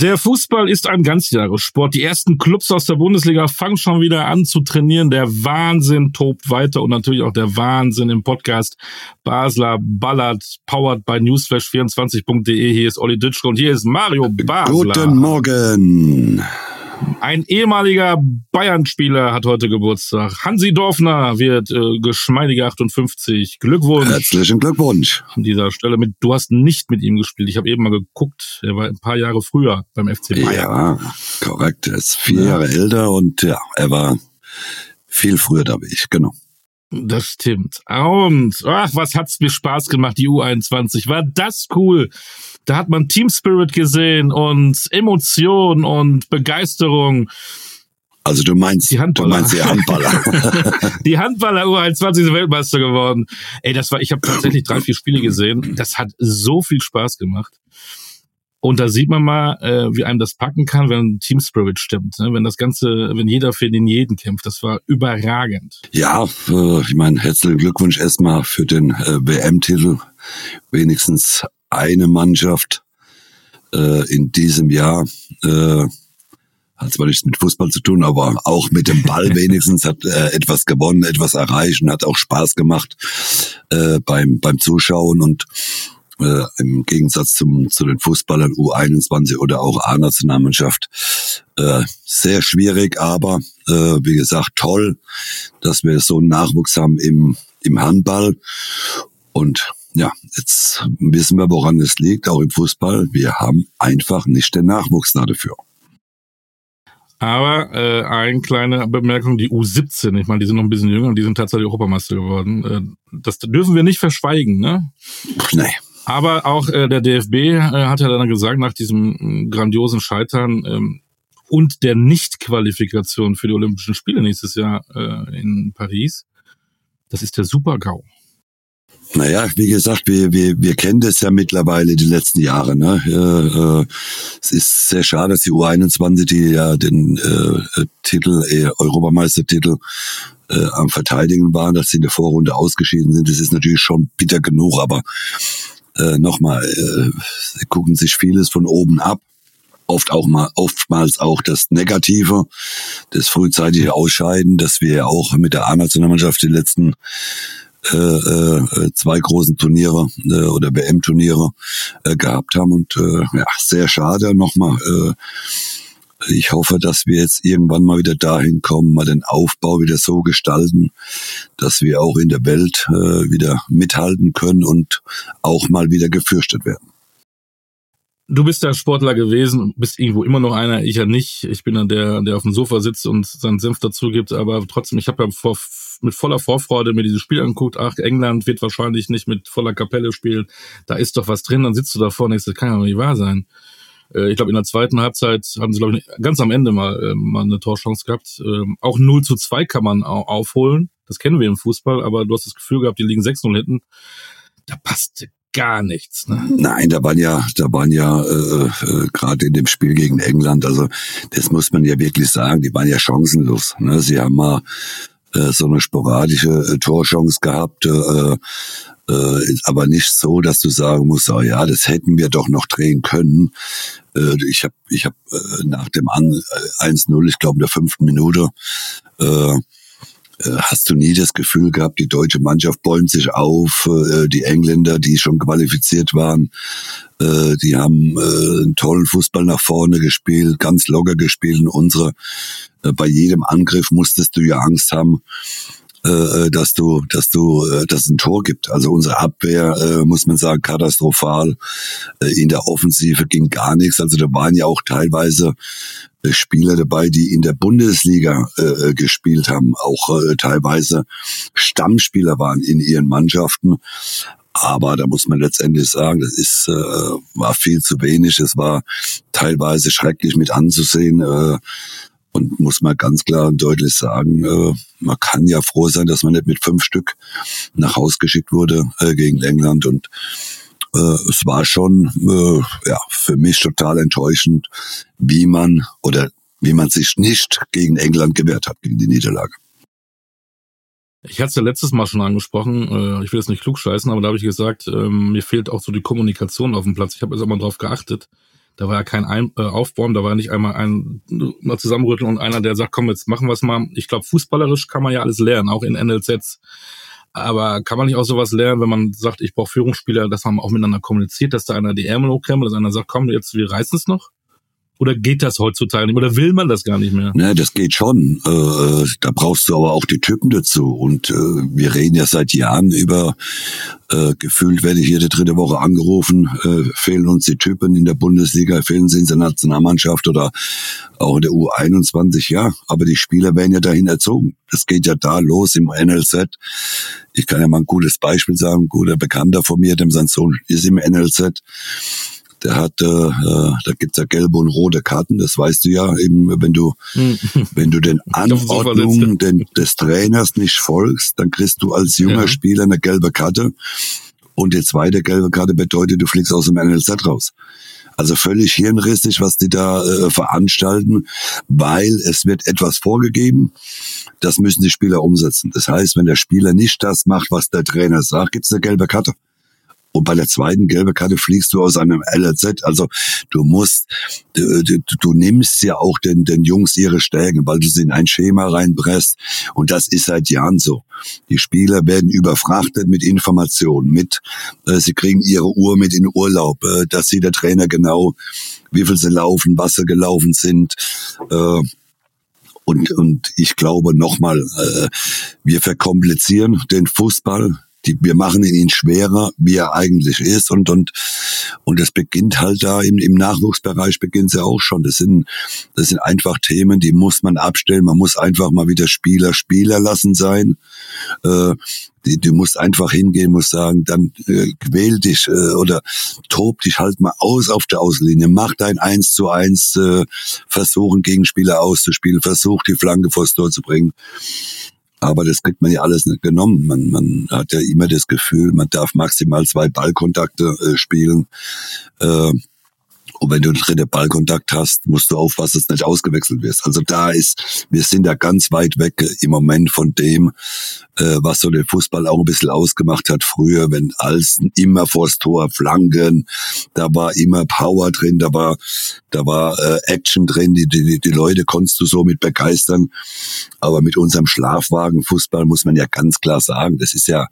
Der Fußball ist ein Ganzjahressport. Die ersten Clubs aus der Bundesliga fangen schon wieder an zu trainieren. Der Wahnsinn tobt weiter und natürlich auch der Wahnsinn im Podcast Basler Ballard, powered by newsflash24.de. Hier ist Olli Dütschke und hier ist Mario Basler. Guten Morgen. Ein ehemaliger Bayern-Spieler hat heute Geburtstag. Hansi Dorfner wird äh, geschmeidige 58. Glückwunsch. Herzlichen Glückwunsch. An dieser Stelle mit, du hast nicht mit ihm gespielt. Ich habe eben mal geguckt. Er war ein paar Jahre früher beim FC Bayern. Ja, korrekt. Er ist vier ja. Jahre älter und ja, er war viel früher da wie ich, genau. Das stimmt. Und ach, was hat's mir Spaß gemacht, die U21. War das cool. Da hat man Team Spirit gesehen und Emotion und Begeisterung. Also du meinst die Handballer. Du meinst die Handballer. die Handballer U21 sind Weltmeister geworden. Ey, das war ich habe tatsächlich drei, vier Spiele gesehen. Das hat so viel Spaß gemacht. Und da sieht man mal, äh, wie einem das packen kann, wenn Team Spirit stimmt. Ne? Wenn das Ganze, wenn jeder für den jeden kämpft. Das war überragend. Ja, äh, ich meine, herzlichen Glückwunsch erstmal für den äh, WM-Titel. Wenigstens eine Mannschaft äh, in diesem Jahr. Äh, hat zwar nichts mit Fußball zu tun, aber auch mit dem Ball wenigstens hat äh, etwas gewonnen, etwas erreicht und hat auch Spaß gemacht äh, beim beim Zuschauen und äh, im Gegensatz zum, zu den Fußballern U21 oder auch A-Nationalmannschaft äh, sehr schwierig, aber äh, wie gesagt toll, dass wir so einen Nachwuchs haben im, im Handball. Und ja, jetzt wissen wir, woran es liegt, auch im Fußball. Wir haben einfach nicht den Nachwuchs dafür. Aber äh, eine kleine Bemerkung, die U17, ich meine, die sind noch ein bisschen jünger und die sind tatsächlich Europameister geworden. Äh, das dürfen wir nicht verschweigen, ne? Nee. Aber auch äh, der DFB äh, hat ja dann gesagt, nach diesem grandiosen Scheitern ähm, und der Nichtqualifikation für die Olympischen Spiele nächstes Jahr äh, in Paris, das ist der Super-GAU. Naja, wie gesagt, wir, wir, wir kennen das ja mittlerweile die letzten Jahre. Ne? Äh, äh, es ist sehr schade, dass die U21, die ja den äh, Titel, äh, Europameistertitel äh, am Verteidigen waren, dass sie in der Vorrunde ausgeschieden sind. Das ist natürlich schon bitter genug, aber äh, nochmal, äh, gucken sich vieles von oben ab. Oft auch mal, oftmals auch das Negative, das frühzeitige Ausscheiden, das wir ja auch mit der A-Nationalmannschaft die letzten äh, äh, zwei großen Turniere äh, oder WM-Turniere äh, gehabt haben. Und äh, ja, sehr schade nochmal. Äh, ich hoffe, dass wir jetzt irgendwann mal wieder dahin kommen, mal den Aufbau wieder so gestalten, dass wir auch in der Welt äh, wieder mithalten können und auch mal wieder gefürchtet werden. Du bist der Sportler gewesen, bist irgendwo immer noch einer, ich ja nicht. Ich bin dann der, der auf dem Sofa sitzt und seinen Senf dazu gibt, aber trotzdem, ich habe ja vor, mit voller Vorfreude mir dieses Spiel angeguckt. Ach, England wird wahrscheinlich nicht mit voller Kapelle spielen. Da ist doch was drin, dann sitzt du da vorne und denkst, das kann ja nicht wahr sein. Äh, ich glaube, in der zweiten Halbzeit haben sie, glaube ich, ganz am Ende mal, äh, mal eine Torchance gehabt. Ähm, auch 0 zu 2 kann man aufholen. Das kennen wir im Fußball, aber du hast das Gefühl gehabt, die liegen 6-0 hinten. Da passt gar nichts. Ne? Nein, da waren ja, da waren ja äh, äh, gerade in dem Spiel gegen England, also das muss man ja wirklich sagen, die waren ja chancenlos. Ne? Sie haben mal äh, so eine sporadische äh, Torchance gehabt, äh, äh, aber nicht so, dass du sagen musst, oh ja, das hätten wir doch noch drehen können. Äh, ich habe ich hab, äh, nach dem 1-0, äh, ich glaube in der fünften Minute, äh, äh, hast du nie das Gefühl gehabt, die deutsche Mannschaft bäumt sich auf, äh, die Engländer, die schon qualifiziert waren, äh, die haben einen tollen Fußball nach vorne gespielt, ganz locker gespielt. Und unsere, bei jedem Angriff musstest du ja Angst haben, äh, dass du, dass du, äh, dass es ein Tor gibt. Also unsere Abwehr, äh, muss man sagen, katastrophal. In der Offensive ging gar nichts. Also da waren ja auch teilweise Spieler dabei, die in der Bundesliga gespielt haben, auch teilweise Stammspieler waren in ihren Mannschaften. Aber da muss man letztendlich sagen, das ist äh, war viel zu wenig. Es war teilweise schrecklich mit anzusehen. Äh, und muss man ganz klar und deutlich sagen, äh, man kann ja froh sein, dass man nicht mit fünf Stück nach Haus geschickt wurde äh, gegen England. Und äh, es war schon äh, ja, für mich total enttäuschend, wie man oder wie man sich nicht gegen England gewehrt hat, gegen die Niederlage. Ich hatte es ja letztes Mal schon angesprochen, äh, ich will jetzt nicht klug scheißen, aber da habe ich gesagt, ähm, mir fehlt auch so die Kommunikation auf dem Platz. Ich habe jetzt auch mal drauf geachtet Da war ja kein ein äh, Aufbäumen, da war nicht einmal ein mal zusammenrütteln und einer, der sagt, komm, jetzt machen wir es mal. Ich glaube, fußballerisch kann man ja alles lernen, auch in NLZs. Aber kann man nicht auch sowas lernen, wenn man sagt, ich brauche Führungsspieler, dass man auch miteinander kommuniziert, dass da einer die Ärmel hochkrempelt, dass einer sagt, komm, jetzt wir reißen es noch? Oder geht das heutzutage nicht? Oder will man das gar nicht mehr? Ne, das geht schon. Äh, da brauchst du aber auch die Typen dazu. Und äh, wir reden ja seit Jahren über, äh, gefühlt werde ich jede dritte Woche angerufen, äh, fehlen uns die Typen in der Bundesliga, fehlen sie in der Nationalmannschaft oder auch in der U21, ja. Aber die Spieler werden ja dahin erzogen. Das geht ja da los im NLZ. Ich kann ja mal ein gutes Beispiel sagen. Ein guter Bekannter von mir, dem sein Sohn ist im NLZ der hat, äh, äh, da gibt's ja gelbe und rote Karten, das weißt du ja, eben, wenn du, hm. wenn du den Anordnungen den, des Trainers nicht folgst, dann kriegst du als junger ja. Spieler eine gelbe Karte. Und die zweite gelbe Karte bedeutet, du fliegst aus dem NLZ raus. Also völlig hirnrissig, was die da äh, veranstalten, weil es wird etwas vorgegeben, das müssen die Spieler umsetzen. Das heißt, wenn der Spieler nicht das macht, was der Trainer sagt, gibt's eine gelbe Karte. Und bei der zweiten gelbe Karte fliegst du aus einem LRZ. Also du musst, du, du, du nimmst ja auch den, den Jungs ihre Stärken, weil du sie in ein Schema reinpresst. Und das ist seit Jahren so. Die Spieler werden überfrachtet mit Informationen, mit, äh, sie kriegen ihre Uhr mit in Urlaub, äh, dass sie der Trainer genau, wie viel sie laufen, was sie gelaufen sind. Äh, und, und ich glaube nochmal, äh, wir verkomplizieren den Fußball die, wir machen ihn schwerer, wie er eigentlich ist und und und das beginnt halt da im, im Nachwuchsbereich beginnt es ja auch schon. Das sind das sind einfach Themen, die muss man abstellen. Man muss einfach mal wieder Spieler Spieler lassen sein. Äh, die, du musst einfach hingehen, musst sagen, dann äh, quäl dich äh, oder tob dich halt mal aus auf der Auslinie, mach dein Eins zu Eins, äh, versuchen Gegenspieler auszuspielen, versuch die Flanke vors Tor zu bringen. Aber das kriegt man ja alles nicht genommen. Man, man hat ja immer das Gefühl, man darf maximal zwei Ballkontakte äh, spielen. Äh, und wenn du einen dritten Ballkontakt hast, musst du aufpassen, dass du nicht ausgewechselt wirst. Also da ist, wir sind da ganz weit weg im Moment von dem, was so den Fußball auch ein bisschen ausgemacht hat früher, wenn Alsten immer vors Tor flanken, da war immer Power drin, da war, da war äh, Action drin, die, die, die Leute konntest du so mit begeistern. Aber mit unserem Schlafwagenfußball muss man ja ganz klar sagen, das ist ja,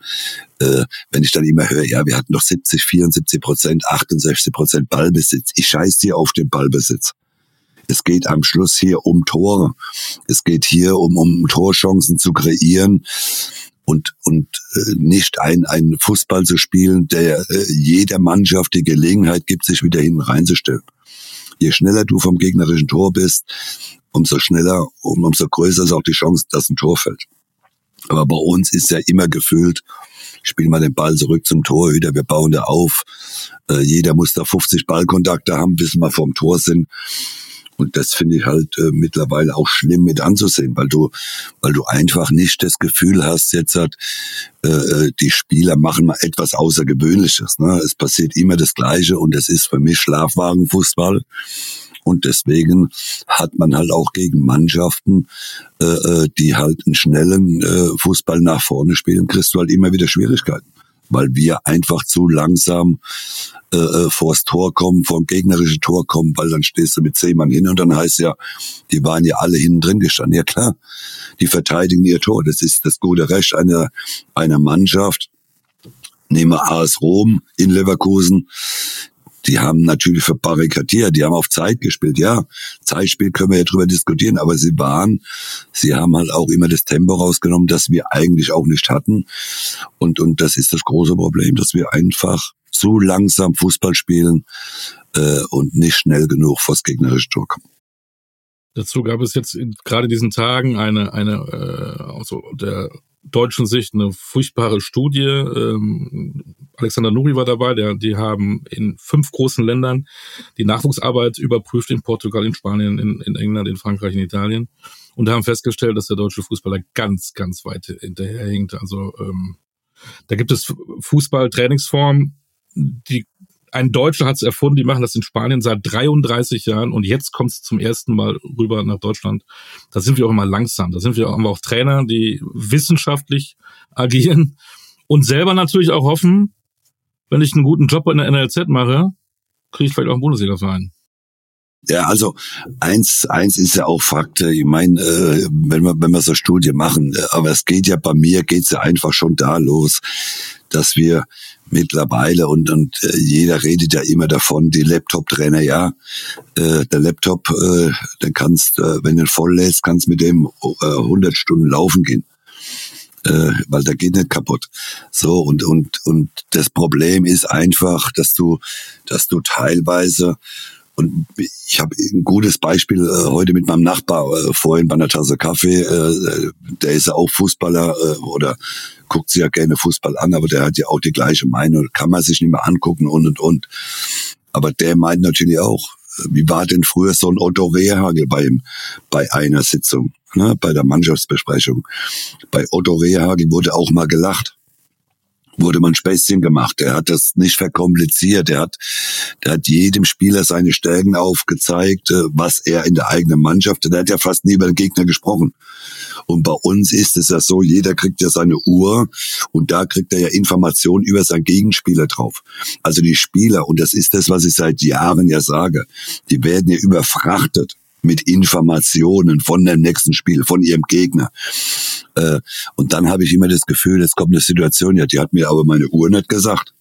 äh, wenn ich dann immer höre, ja, wir hatten noch 70, 74 Prozent, 68 Prozent Ballbesitz. Ich scheiß dir auf den Ballbesitz. Es geht am Schluss hier um Tore. Es geht hier um, um Torchancen zu kreieren und, und äh, nicht ein, ein Fußball zu spielen, der äh, jeder Mannschaft die Gelegenheit gibt, sich wieder hinten reinzustellen. Je schneller du vom gegnerischen Tor bist, umso schneller und umso größer ist auch die Chance, dass ein Tor fällt. Aber bei uns ist ja immer gefühlt, spielen wir den Ball zurück zum Torhüter, wir bauen da auf. Äh, jeder muss da 50 Ballkontakte haben, bis wir vorm Tor sind. Und das finde ich halt äh, mittlerweile auch schlimm mit anzusehen, weil du, weil du einfach nicht das Gefühl hast, jetzt hat äh, äh, die Spieler machen mal etwas Außergewöhnliches. Ne? Es passiert immer das Gleiche und es ist für mich Schlafwagenfußball. Und deswegen hat man halt auch gegen Mannschaften, äh, äh die halt einen schnellen äh, Fußball nach vorne spielen, kriegst du halt immer wieder Schwierigkeiten weil wir einfach zu langsam äh, äh, vors Tor kommen, vor dem gegnerischen Tor kommen, weil dann stehst du mit zehn Mann hin und dann heißt ja, die waren ja alle hinten drin gestanden. Ja klar, die verteidigen ihr Tor. Das ist das gute Recht einer, einer Mannschaft. Nehmen wir AS Rom in Leverkusen die haben natürlich verbarrikadiert, die haben auf Zeit gespielt. Ja, Zeitspiel können wir ja drüber diskutieren, aber sie waren, sie haben halt auch immer das Tempo rausgenommen, das wir eigentlich auch nicht hatten. Und, und das ist das große Problem, dass wir einfach zu langsam Fußball spielen äh, und nicht schnell genug vors gegnerische Tor kommen. Dazu gab es jetzt in, gerade diesen Tagen eine, eine äh, also der deutschen Sicht eine furchtbare Studie. Ähm, Alexander Nuri war dabei, der, die haben in fünf großen Ländern die Nachwuchsarbeit überprüft, in Portugal, in Spanien, in, in England, in Frankreich, in Italien und haben festgestellt, dass der deutsche Fußballer ganz, ganz weit hinterherhinkt. Also ähm, da gibt es Fußballtrainingsformen, die ein Deutscher hat es erfunden, die machen das in Spanien seit 33 Jahren und jetzt kommt es zum ersten Mal rüber nach Deutschland. Da sind wir auch immer langsam. Da sind wir auch, wir auch Trainer, die wissenschaftlich agieren und selber natürlich auch hoffen, wenn ich einen guten Job in der NLZ mache, kriege ich vielleicht auch einen Bundesliga-Verein. Ja, also eins, eins ist ja auch Fakt. Ich meine, äh, wenn wir, wenn wir so Studie machen, äh, aber es geht ja bei mir, geht's ja einfach schon da los, dass wir mittlerweile und und äh, jeder redet ja immer davon, die Laptop-Trainer, ja, äh, der Laptop, äh, den kannst, äh, wenn du voll lässt, kannst mit dem äh, 100 Stunden laufen gehen. Äh, weil der geht nicht kaputt. So und und und das Problem ist einfach, dass du, dass du teilweise und ich habe ein gutes Beispiel äh, heute mit meinem Nachbar äh, vorhin bei einer Tasse Kaffee. Äh, der ist ja auch Fußballer äh, oder guckt sich ja gerne Fußball an, aber der hat ja auch die gleiche Meinung. Kann man sich nicht mehr angucken und und und. Aber der meint natürlich auch, äh, wie war denn früher so ein Otto Rehagel bei, bei einer Sitzung, ne, bei der Mannschaftsbesprechung? Bei Otto Rehagel wurde auch mal gelacht wurde man Späßchen gemacht. Er hat das nicht verkompliziert. Er hat, der hat jedem Spieler seine Stärken aufgezeigt, äh, was er in der eigenen Mannschaft, der hat ja fast nie über den Gegner gesprochen. Und bei uns ist es ja so, jeder kriegt ja seine Uhr und da kriegt er ja Informationen über seinen Gegenspieler drauf. Also die Spieler, und das ist das, was ich seit Jahren ja sage, die werden ja überfrachtet mit Informationen von dem nächsten Spiel, von ihrem Gegner. Äh, und dann habe ich immer das Gefühl, jetzt kommt eine Situation, ja, die hat mir aber meine Uhr nicht gesagt.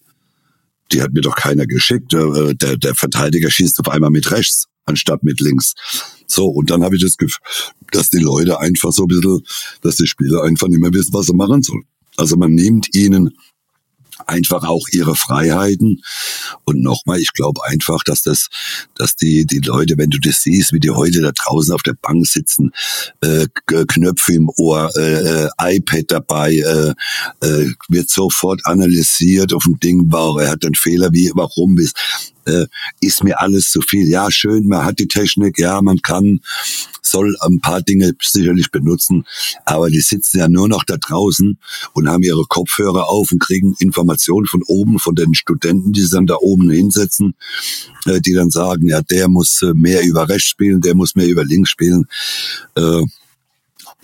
Die hat mir doch keiner geschickt. Äh, der, der Verteidiger schießt auf einmal mit rechts anstatt mit links. So, und dann habe ich das Gefühl, dass die Leute einfach so ein bisschen, dass die Spieler einfach nicht mehr wissen, was sie machen sollen. Also man nimmt ihnen einfach auch ihre Freiheiten. Und nochmal, ich glaube einfach, dass das, dass die, die Leute, wenn du das siehst, wie die heute da draußen auf der Bank sitzen, äh, Knöpfe im Ohr, äh, äh, iPad dabei, äh, äh, wird sofort analysiert auf dem Ding, wow, er hat einen Fehler, wie, warum ist, äh, ist mir alles zu viel. Ja, schön, man hat die Technik, ja, man kann, soll ein paar Dinge sicherlich benutzen, aber die sitzen ja nur noch da draußen und haben ihre Kopfhörer auf und kriegen Informationen von oben, von den Studenten, die sie dann da oben hinsetzen, äh, die dann sagen, ja, der muss äh, mehr über rechts spielen, der muss mehr über links spielen. Äh,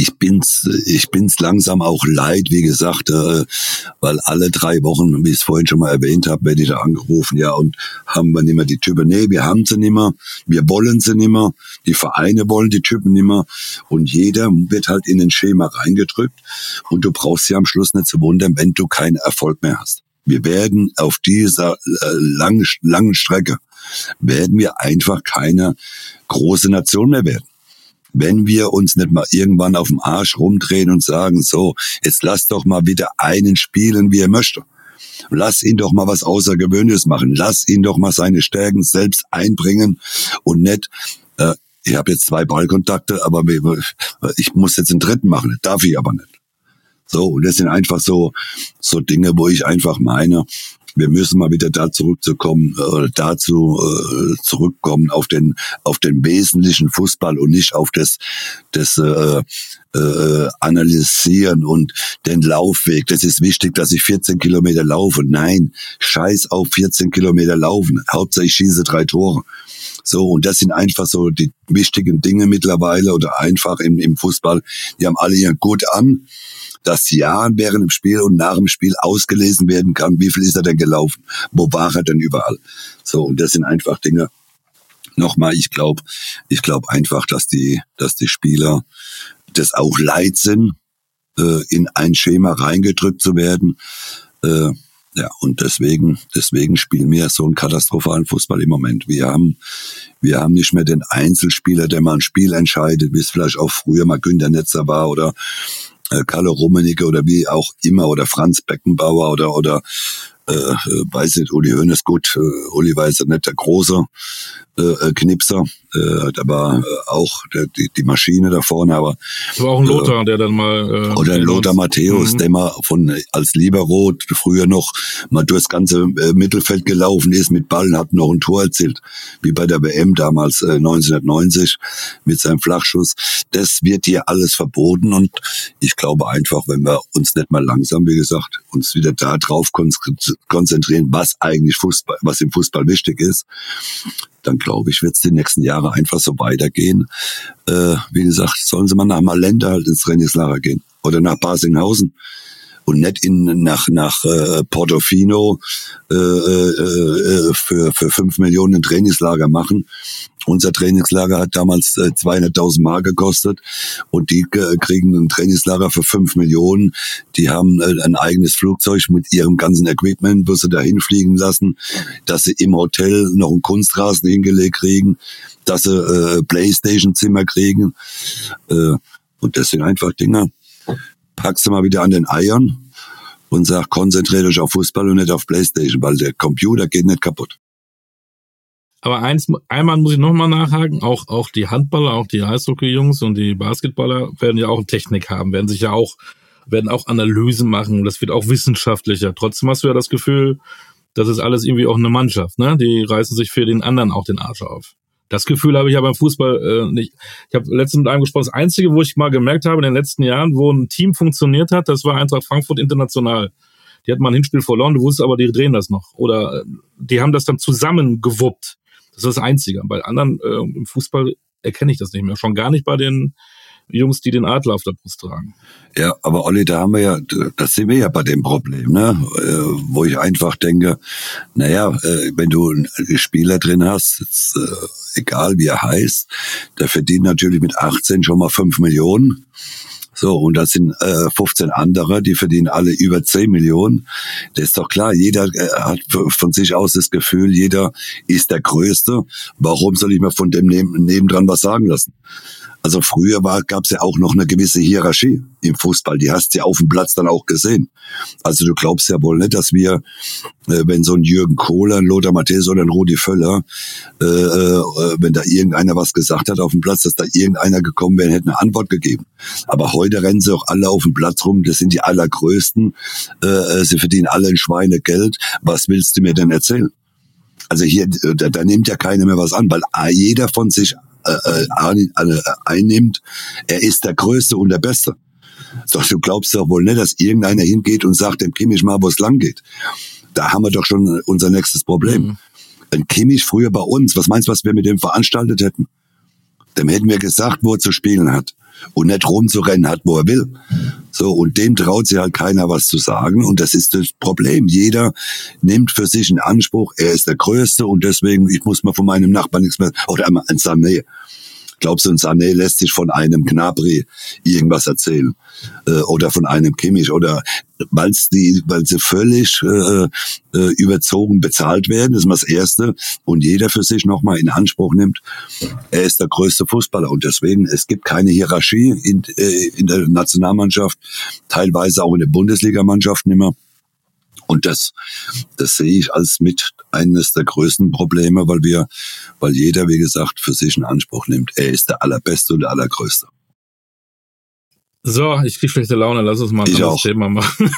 ich bin's, ich bin's langsam auch leid, wie gesagt, äh, weil alle drei Wochen, wie ich es vorhin schon mal erwähnt habe, werde ich da angerufen, ja, und haben wir nicht mehr die Typen, nee, wir haben sie nicht mehr, wir wollen sie nicht mehr, die Vereine wollen die Typen nicht mehr. Und jeder wird halt in ein Schema reingedrückt. Und du brauchst ja am Schluss nicht zu wundern, wenn du keinen Erfolg mehr hast. Wir werden auf dieser äh, langen, langen Strecke, werden wir einfach keine große Nation mehr werden wenn wir uns nicht mal irgendwann auf dem Arsch rumdrehen und sagen, so, jetzt lass doch mal wieder einen spielen, wie er möchte. Lass ihn doch mal was Außergewöhnliches machen. Lass ihn doch mal seine Stärken selbst einbringen und nicht, äh, ich habe jetzt zwei Ballkontakte, aber ich muss jetzt einen dritten machen. Darf ich aber nicht. So, und das sind einfach so, so Dinge, wo ich einfach meine, wir müssen mal wieder da zurückzukommen, äh, dazu äh, zurückkommen auf den auf den wesentlichen Fußball und nicht auf das das äh, äh, analysieren und den Laufweg. Das ist wichtig, dass ich 14 Kilometer laufe. Nein, scheiß auf 14 Kilometer laufen. Hauptsache ich schieße drei Tore. So, und das sind einfach so die wichtigen Dinge mittlerweile oder einfach im, im Fußball. Die haben alle ihren Gut an dass ja während dem Spiel und nach dem Spiel ausgelesen werden kann, wie viel ist er denn gelaufen, wo war er denn überall. So, und das sind einfach Dinge. Nochmal, ich glaube, ich glaube einfach, dass die, dass die Spieler das auch leid sind, äh, in ein Schema reingedrückt zu werden. Äh, ja, und deswegen, deswegen spielen wir so einen katastrophalen Fußball im Moment. Wir haben, wir haben nicht mehr den Einzelspieler, der mal ein Spiel entscheidet, wie es vielleicht auch früher mal Günter Netzer war oder Kalle Rummenigge oder wie auch immer oder Franz Beckenbauer oder oder äh, äh weiß nicht, Uli Hoeneß gut, äh, Uli weiß nicht der große äh, äh, Knipser, äh, da war äh, auch der, die, die Maschine da vorne, aber war auch ein Lothar, äh, der dann mal äh, oder ein Lothar Matthäus, mhm. der mal von als Libero früher noch mal durchs ganze äh, Mittelfeld gelaufen ist mit Ballen, hat noch ein Tor erzielt, wie bei der WM damals äh, 1990 mit seinem Flachschuss. Das wird hier alles verboten und ich glaube einfach, wenn wir uns nicht mal langsam, wie gesagt, uns wieder da drauf konzentrieren, was eigentlich Fußball, was im Fußball wichtig ist, dann glaube ich, wird es die nächsten Jahre einfach so weitergehen. Äh, wie gesagt, sollen sie mal nach Malenda halt ins Trainingslager gehen oder nach Basinghausen und nicht in nach nach äh, Portofino äh, äh, äh für für fünf Millionen Trainingslager machen. Unser Trainingslager hat damals äh, 200.000 Mark gekostet und die äh, kriegen ein Trainingslager für fünf Millionen. Die haben äh, ein eigenes Flugzeug mit ihrem ganzen Equipment, wo sie dahin fliegen lassen, dass sie im Hotel noch einen Kunstrasen hingelegt kriegen, dass sie äh, Playstation-Zimmer kriegen. Äh, und das sind einfach Dinge. Packst du mal wieder an den Eiern und sag, konzentriert euch auf Fußball und nicht auf Playstation, weil der Computer geht nicht kaputt. Aber eins, einmal muss ich nochmal nachhaken, auch, auch die Handballer, auch die Eishockey-Jungs und die Basketballer werden ja auch Technik haben, werden sich ja auch, werden auch Analysen machen, das wird auch wissenschaftlicher. Trotzdem hast du ja das Gefühl, das ist alles irgendwie auch eine Mannschaft, ne? Die reißen sich für den anderen auch den Arsch auf. Das Gefühl habe ich ja beim Fußball äh, nicht. Ich habe letztens mit einem gesprochen. Das Einzige, wo ich mal gemerkt habe in den letzten Jahren, wo ein Team funktioniert hat, das war Eintracht Frankfurt International. Die hatten mal ein Hinspiel verloren, du wusstest aber, die drehen das noch. Oder äh, die haben das dann zusammengewuppt. Das ist das Einzige. Bei anderen äh, im Fußball erkenne ich das nicht mehr. Schon gar nicht bei den Jungs, die den Adler auf der Brust tragen. Ja, aber Olli, da haben wir ja, das sind wir ja bei dem Problem, ne? Äh, wo ich einfach denke, naja, äh, wenn du einen Spieler drin hast, jetzt, äh, egal wie er heißt, der verdient natürlich mit 18 schon mal 5 Millionen. So, und das sind äh, 15 andere, die verdienen alle über 10 Millionen. Das ist doch klar, jeder äh, hat von sich aus das Gefühl, jeder ist der Größte. Warum soll ich mir von dem neben, nebendran was sagen lassen? Also früher war, gab es ja auch noch eine gewisse Hierarchie im Fußball. Die hast du ja auf dem Platz dann auch gesehen. Also du glaubst ja wohl nicht, dass wir, äh, wenn so ein Jürgen Kohler, ein Lothar Matthäus oder ein Rudi Völler, äh, äh, wenn da irgendeiner was gesagt hat auf dem Platz, dass da irgendeiner gekommen wäre und hätte eine Antwort gegeben. Aber heute rennen sie auch alle auf dem Platz rum. Das sind die allergrößten. Äh, äh sie verdienen alle ein Schweinegeld. Was willst du mir denn erzählen? Also hier, da, da nimmt ja keiner mehr was an, weil jeder von sich äh, äh, einnimmt, er ist der Größte und der Beste. Doch du glaubst doch wohl nicht, dass irgendeiner hingeht und sagt dem Kimmich mal, wo es lang geht. Da haben wir doch schon unser nächstes Problem. Mhm. Ein Kimmich früher bei uns, was meinst du, was wir mit dem veranstaltet hätten? Dem hätten wir gesagt, wo er zu spielen hat und nicht rumzurennen hat, wo er will. So, und dem traut sich halt keiner was zu sagen. Und das ist das Problem. Jeder nimmt für sich einen Anspruch, er ist der Größte und deswegen, ich muss mal von meinem Nachbarn nichts mehr, oder ein Sané. Glaubst du, ein Sané lässt sich von einem Gnabry irgendwas erzählen? Äh, oder von einem Kimmich? Oder weil's die, weil sie völlig äh, äh, überzogen bezahlt werden, das ist mal das Erste. Und jeder für sich nochmal in Anspruch nimmt, er ist der größte Fußballer. Und deswegen, es gibt keine Hierarchie in, äh, in der Nationalmannschaft, teilweise auch in der Bundesligamannschaft nicht mehr. Und das, das sehe ich als mit eines der größten Probleme, weil wir, weil jeder, wie gesagt, für sich einen Anspruch nimmt. Er ist der Allerbeste und der Allergrößte. So, ich krieg schlechte Laune, lass uns mal ein anderes Thema machen.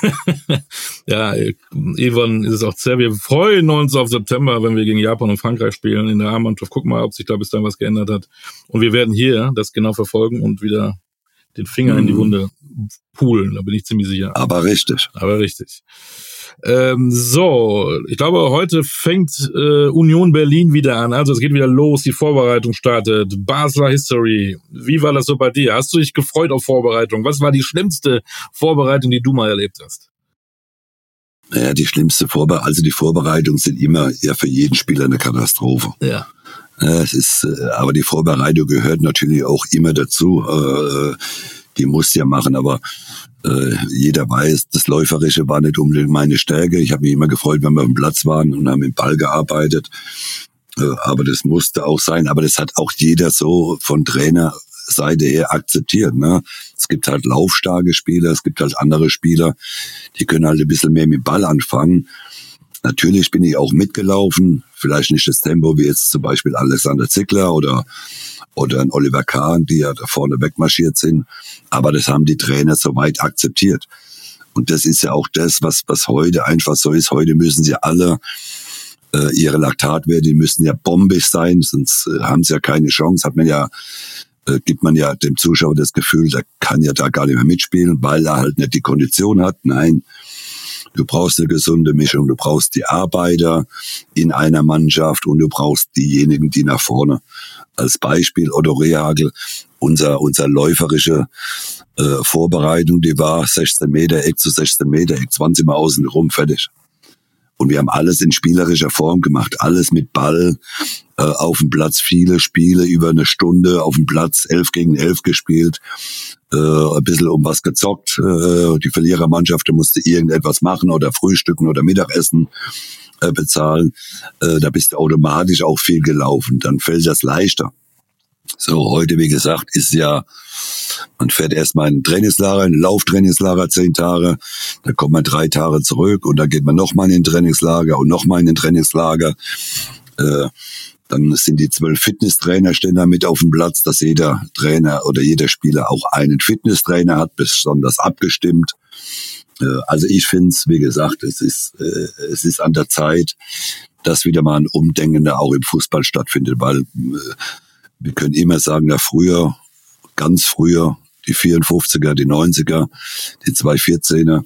ja, Yvonne ist es auch sehr. Wir freuen uns auf September, wenn wir gegen Japan und Frankreich spielen in der A-Mannschaft. Guck mal, ob sich da bis dann was geändert hat. Und wir werden hier das genau verfolgen und wieder den Finger mhm. in die mhm. Wunde poolen, da bin ich ziemlich sicher. Aber richtig. Aber richtig. Ähm, so, ich glaube, heute fängt äh, Union Berlin wieder an. Also es geht wieder los, die Vorbereitung startet. Basler History. Wie war das so bei dir? Hast du dich gefreut auf Vorbereitung? Was war die schlimmste Vorbereitung, die du mal erlebt hast? Naja, die schlimmste Vorbereitung, also die Vorbereitungen sind immer ja für jeden Spieler eine Katastrophe. Ja. Es ist, äh, aber die Vorbereitung gehört natürlich auch immer dazu. Äh, die muss ja machen, aber äh, jeder weiß, das Läuferische war nicht unbedingt meine Stärke. Ich habe mich immer gefreut, wenn wir auf dem Platz waren und haben im Ball gearbeitet. aber das musste auch sein. Aber das hat auch jeder so von Trainerseite her akzeptiert. Ne? Es gibt halt laufstarke Spieler, es gibt halt andere Spieler, die können halt ein bisschen mehr mit Ball anfangen. Natürlich bin ich auch mitgelaufen, vielleicht nicht das Tempo wie jetzt zum Beispiel Alexander Zickler oder, oder ein Oliver Kahn, die ja da vorne wegmarschiert sind. Aber das haben die Trainer soweit akzeptiert. Und das ist ja auch das, was, was heute einfach so ist. Heute müssen sie alle äh, ihre Laktatwerte, die müssen ja bombig sein, sonst äh, haben sie ja keine Chance. Hat man ja, äh, gibt man ja dem Zuschauer das Gefühl, der kann ja da gar nicht mehr mitspielen, weil er halt nicht die Kondition hat. Nein, Du brauchst eine gesunde Mischung. Du brauchst die Arbeiter in einer Mannschaft und du brauchst diejenigen, die nach vorne. Als Beispiel Otto Rehagel, unser, unser läuferische äh, Vorbereitung, die war 16 Meter Eck zu 16 Meter Eck, 20 Mal außen rum, fertig. Und wir haben alles in spielerischer Form gemacht, alles mit Ball äh, auf dem Platz, viele Spiele über eine Stunde auf dem Platz, elf gegen elf gespielt, äh, ein bisschen um was gezockt. Äh, die Verlierermannschaft musste irgendetwas machen oder frühstücken oder Mittagessen äh, bezahlen. Äh, da bist du automatisch auch viel gelaufen. Dann fällt das leichter. So, heute, wie gesagt, ist ja, man fährt erstmal in ein Trainingslager, ein Lauftrainingslager, zehn Tage, dann kommt man drei Tage zurück und dann geht man nochmal in ein Trainingslager und nochmal in ein Trainingslager. Äh, dann sind die zwölf Fitnesstrainer stehen da mit auf dem Platz, dass jeder Trainer oder jeder Spieler auch einen Fitnesstrainer hat, besonders abgestimmt. Äh, also ich finde es, wie gesagt, es ist, äh, es ist an der Zeit, dass wieder mal ein Umdenken da auch im Fußball stattfindet, weil äh, wir können immer sagen, na früher, ganz früher, die 54er, die 90er, die 214er.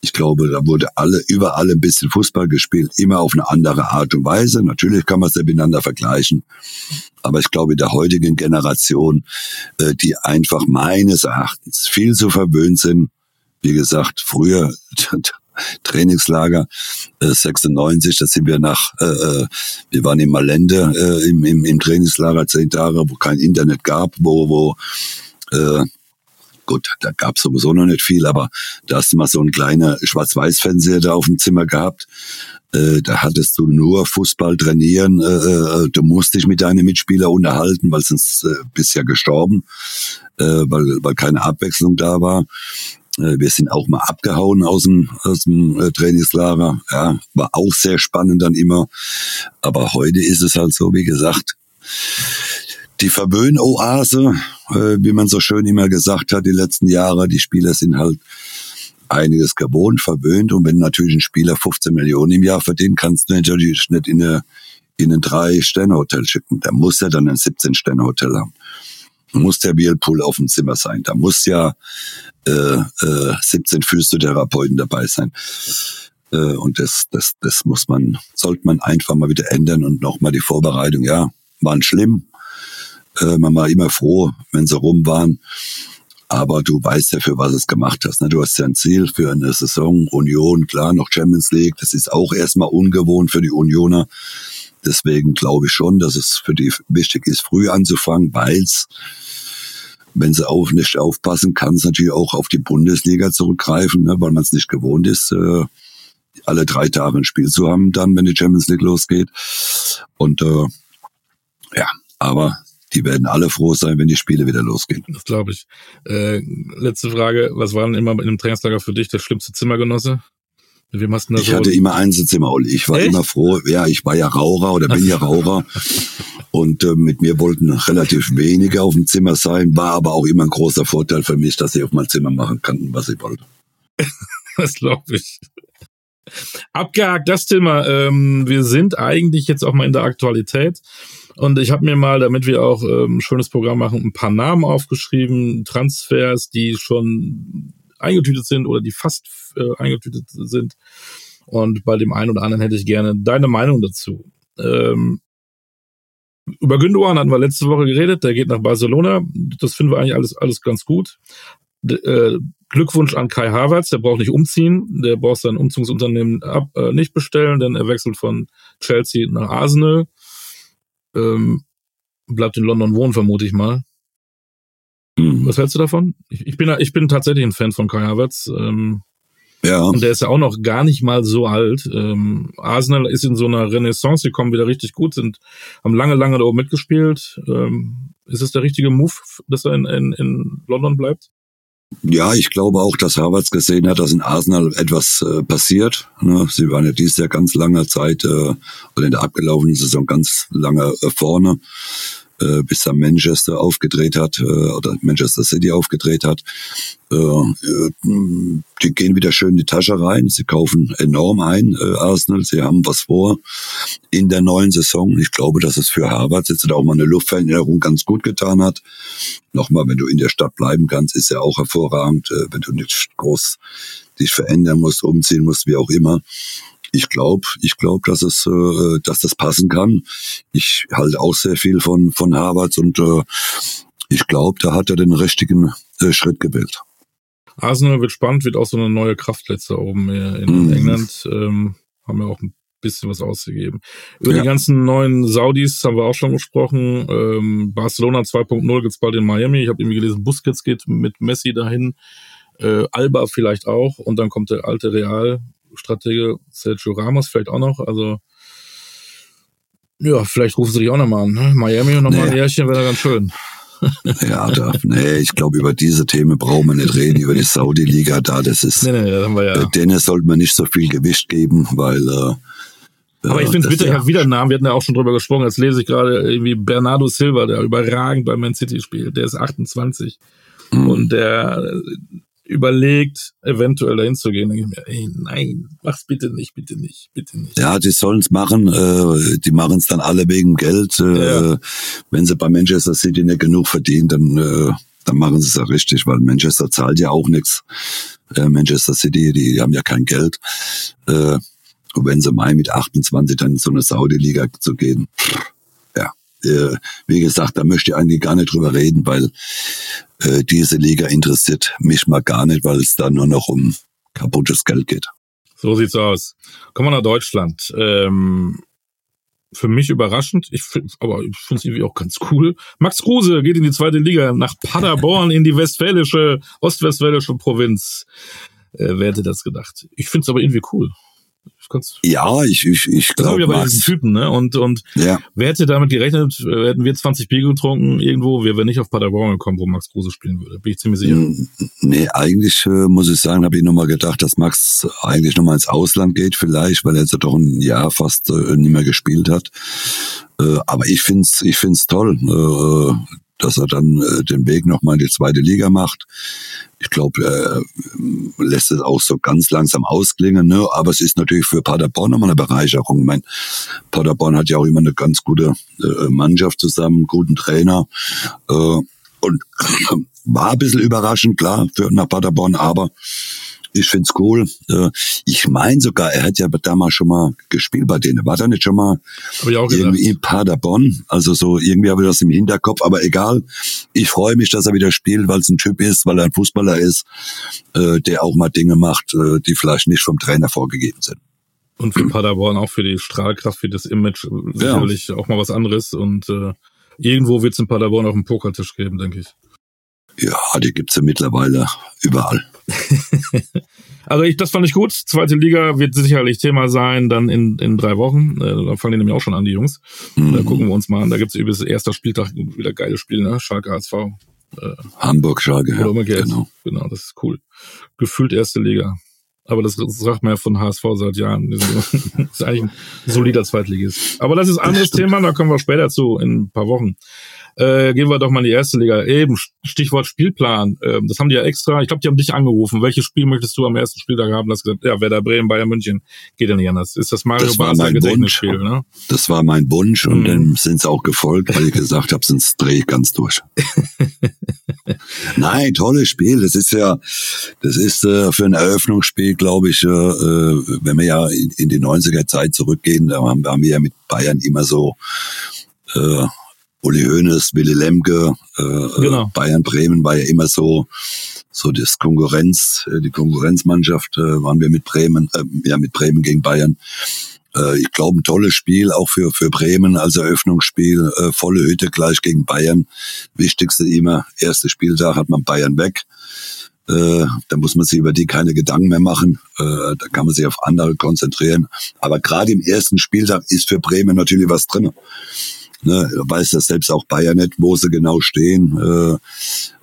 Ich glaube, da wurde alle, überall ein bisschen Fußball gespielt, immer auf eine andere Art und Weise. Natürlich kann man es miteinander vergleichen. Aber ich glaube, der heutigen Generation, äh, die einfach meines Erachtens viel zu verwöhnt sind, wie gesagt, früher Trainingslager äh, 96, da sind wir nach, äh, äh, wir waren in Malende äh, im, im, im Trainingslager zehn Tage, wo kein Internet gab, wo, wo äh, gut, da gab sowieso noch nicht viel, aber da hast du mal so ein kleiner Schwarz-Weiß-Fernseher da auf dem Zimmer gehabt. Äh, da hattest du nur Fußball trainieren, äh, äh, du musst dich mit deinen Mitspielern unterhalten, weil sonst bist ja gestorben, weil, weil keine Abwechslung da war. Wir sind auch mal abgehauen aus dem, aus dem Trainingslager. Ja, war auch sehr spannend dann immer. Aber heute ist es halt so, wie gesagt, die Verwöhnoase, äh, wie man so schön immer gesagt hat, die letzten Jahre. Die Spieler sind halt einiges gewohnt, verwöhnt. Und wenn natürlich ein Spieler 15 Millionen im Jahr verdient, kannst du natürlich nicht in, eine, in ein Drei-Sterne-Hotel schicken. Da muss er dann ein 17-Sterne-Hotel haben muss der Whirlpool auf dem Zimmer sein. Da muss ja äh, äh, 17 Physiotherapeuten dabei sein. Äh, und das, das, das muss man, sollte man einfach mal wieder ändern und nochmal die Vorbereitung, ja, waren schlimm. Äh, man war immer froh, wenn sie rum waren. Aber du weißt ja, für was es gemacht hast. Ne? Du hast ja ein Ziel für eine Saison, Union, klar, noch Champions League. Das ist auch erstmal ungewohnt für die Unioner. Deswegen glaube ich schon, dass es für die wichtig ist, früh anzufangen, weil es, wenn sie auch nicht aufpassen, kann es natürlich auch auf die Bundesliga zurückgreifen, ne, weil man es nicht gewohnt ist, äh, alle drei Tage ein Spiel zu haben, dann, wenn die Champions League losgeht. Und äh, ja, aber die werden alle froh sein, wenn die Spiele wieder losgehen. Das glaube ich. Äh, letzte Frage, was war denn immer in einem Trainingslager für dich der schlimmste Zimmergenosse? Wem hast du ich so hatte immer Einzelzimmer, Olli. Ich war Echt? immer froh. Ja, ich war ja Raucher oder bin ja Raucher. Und äh, mit mir wollten relativ wenige auf dem Zimmer sein, war aber auch immer ein großer Vorteil für mich, dass ich auf mein Zimmer machen kann, was ich wollte. das glaube ich. Abgehakt das Thema. Ähm, wir sind eigentlich jetzt auch mal in der Aktualität. Und ich habe mir mal, damit wir auch ähm, schönes Programm machen, ein paar Namen aufgeschrieben, Transfers, die schon eingetütet sind oder die fast äh, eingetütet sind. Und bei dem einen oder anderen hätte ich gerne deine Meinung dazu. Ähm, über Gündogan hatten wir letzte Woche geredet, der geht nach Barcelona. Das finden wir eigentlich alles, alles ganz gut. D äh, Glückwunsch an Kai Havertz, der braucht nicht umziehen, der braucht sein Umzugsunternehmen ab, äh, nicht bestellen, denn er wechselt von Chelsea nach Arsenal. Ähm, bleibt in London wohnen, vermute ich mal. Mhm. Was hältst du davon? Ich, ich, bin, ich bin tatsächlich ein Fan von Kai Havertz. Ähm, ja. Und der ist ja auch noch gar nicht mal so alt. Ähm, Arsenal ist in so einer Renaissance, die kommen wieder richtig gut, sind, haben lange, lange da oben mitgespielt. Ähm, ist es der richtige Move, dass er in, in, in London bleibt? Ja, ich glaube auch, dass Havertz gesehen hat, dass in Arsenal etwas äh, passiert. Ne? Sie waren ja dieses Jahr ganz lange Zeit äh, oder in der abgelaufenen Saison ganz lange äh, vorne. Äh, bis dann Manchester aufgedreht hat äh, oder Manchester City aufgedreht hat. Äh, äh, die gehen wieder schön in die Tasche rein. Sie kaufen enorm ein, äh, Arsenal. Sie haben was vor in der neuen Saison. Ich glaube, dass es für Harvard jetzt auch mal eine Luftveränderung ganz gut getan hat. Nochmal, wenn du in der Stadt bleiben kannst, ist ja auch hervorragend, äh, wenn du nicht groß dich verändern musst, umziehen musst, wie auch immer ich glaube, ich glaube, dass es, äh, dass das passen kann. Ich halte auch sehr viel von von Harvards und äh, ich glaube, da hat er den richtigen äh, Schritt gewählt. Arsenal wird spannend, wird auch so eine neue Kraft letzte oben in mm. England. Ähm, haben wir auch ein bisschen was ausgegeben. Über ja. die ganzen neuen Saudis haben wir auch schon gesprochen. Ähm, Barcelona 2.0 gibt's bald in Miami. Ich habe irgendwie gelesen, Busquets geht mit Messi dahin. Äh, Alba vielleicht auch. Und dann kommt der alte Real Stratege Sergio Ramos vielleicht auch noch. Also ja, vielleicht rufen sie dich auch nochmal an. Ne? Miami und nochmal nee. ein Jährchen wäre ganz schön. ja, da, nee, ich glaube, über diese Themen brauchen wir nicht reden, über die Saudi-Liga da, das ist, nee, nee, das ja. Äh, denen sollte man nicht so viel Gewicht geben, weil, äh, aber ich finde es bitter, ich habe wieder einen Namen, wir hatten ja auch schon drüber gesprochen, jetzt lese ich gerade irgendwie Bernardo Silva, der überragend bei Man City spielt, der ist 28 mhm. und der überlegt, eventuell dahin zu gehen, denke ich mir, ey, nein, mach's bitte nicht, bitte nicht, bitte nicht. Ja, die sollen's machen, äh, die machen's dann alle wegen Geld. Äh, ja. Wenn sie bei Manchester City nicht genug verdienen, dann, äh, dann machen sie es ja richtig, weil Manchester zahlt ja auch nichts. Äh, Manchester City, die haben ja kein Geld. Äh, und wenn sie mal mit 28 dann in so eine Saudi-Liga zu gehen, ja, äh, wie gesagt, da möchte ich eigentlich gar nicht drüber reden, weil äh, diese Liga interessiert mich mal gar nicht, weil es da nur noch um kaputtes Geld geht. So sieht's aus. Kommen wir nach Deutschland. Ähm, für mich überraschend, ich find, aber ich finde es irgendwie auch ganz cool. Max Kruse geht in die zweite Liga nach Paderborn in die westfälische, ostwestfälische Provinz. Äh, wer hätte das gedacht? Ich finde es aber irgendwie cool. Ja, ich, ich, ich glaube. Das bei diesen Typen, ne? Und, und ja. wer hätte damit gerechnet, hätten wir 20 Bier getrunken irgendwo, wir wären nicht auf Paderborn gekommen, wo Max Kruse spielen würde. Bin ich ziemlich sicher. Nee, eigentlich äh, muss ich sagen, habe ich nochmal gedacht, dass Max eigentlich nochmal ins Ausland geht, vielleicht, weil er jetzt doch ein Jahr fast äh, nicht mehr gespielt hat. Äh, aber ich find's, ich find's toll. Äh, dass er dann äh, den Weg nochmal in die zweite Liga macht. Ich glaube, er lässt es auch so ganz langsam ausklingen, ne? aber es ist natürlich für Paderborn nochmal eine Bereicherung. Ich meine, Paderborn hat ja auch immer eine ganz gute äh, Mannschaft zusammen, guten Trainer. Äh, und war ein bisschen überraschend, klar, für nach Paderborn, aber ich find's cool. Äh, ich meine sogar, er hat ja damals schon mal gespielt bei denen. War da nicht schon mal irgendwie in Paderborn? Also so irgendwie habe ich das im Hinterkopf, aber egal. Ich freue mich, dass er wieder spielt, weil es ein Typ ist, weil er ein Fußballer ist, äh, der auch mal Dinge macht, äh, die vielleicht nicht vom Trainer vorgegeben sind. Und für Paderborn auch für die Strahlkraft, für das Image sicherlich ja. auch mal was anderes. Und äh, irgendwo wird es in Paderborn auch einen Pokertisch geben, denke ich. Ja, die gibt's ja mittlerweile überall. also ich, das fand ich gut. Zweite Liga wird sicherlich Thema sein, dann in, in drei Wochen. Äh, da fangen die nämlich auch schon an, die Jungs. Mhm. Da gucken wir uns mal an. Da gibt's übrigens erster Spieltag wieder geile Spiele, ne? Schalke HSV. Äh, Hamburg Schalke, ja. Genau. genau, das ist cool. Gefühlt erste Liga. Aber das sagt man ja von HSV seit Jahren. Das ist eigentlich ein solider Zweitligist. Aber das ist ein anderes Thema, da kommen wir später zu, in ein paar Wochen. Äh, gehen wir doch mal in die erste Liga. Eben, Stichwort Spielplan. Ähm, das haben die ja extra, ich glaube, die haben dich angerufen. Welches Spiel möchtest du am ersten Spieltag haben? Das gesagt, ja, Werder Bremen, Bayern München. Geht ja nicht anders. Ist das Mario Basler Gedächtnisspiel, ne? Das war mein Wunsch und mhm. dann sind sie auch gefolgt, weil ich gesagt habe, sonst drehe ich ganz durch. Nein, tolles Spiel. Das ist ja, das ist äh, für ein Eröffnungsspiel, glaube ich, äh, äh wenn wir ja in, in die 90er Zeit zurückgehen, da haben, haben wir ja mit Bayern immer so äh, Uli Hoeneß, Willy Lemke, äh, genau. Bayern Bremen war ja immer so so das Konkurrenz, äh, die Konkurrenzmannschaft äh, waren wir mit Bremen, äh, ja mit Bremen gegen Bayern. Äh, ich glaube ein tolles Spiel auch für für Bremen als Eröffnungsspiel, äh, volle Hütte gleich gegen Bayern. Wichtigste immer erste Spieltag hat man Bayern weg. Äh, da muss man sich über die keine Gedanken mehr machen. Äh, da kann man sich auf andere konzentrieren. Aber gerade im ersten Spieltag ist für Bremen natürlich was drin. Ne, weiß das selbst auch Bayern nicht, wo sie genau stehen. Äh,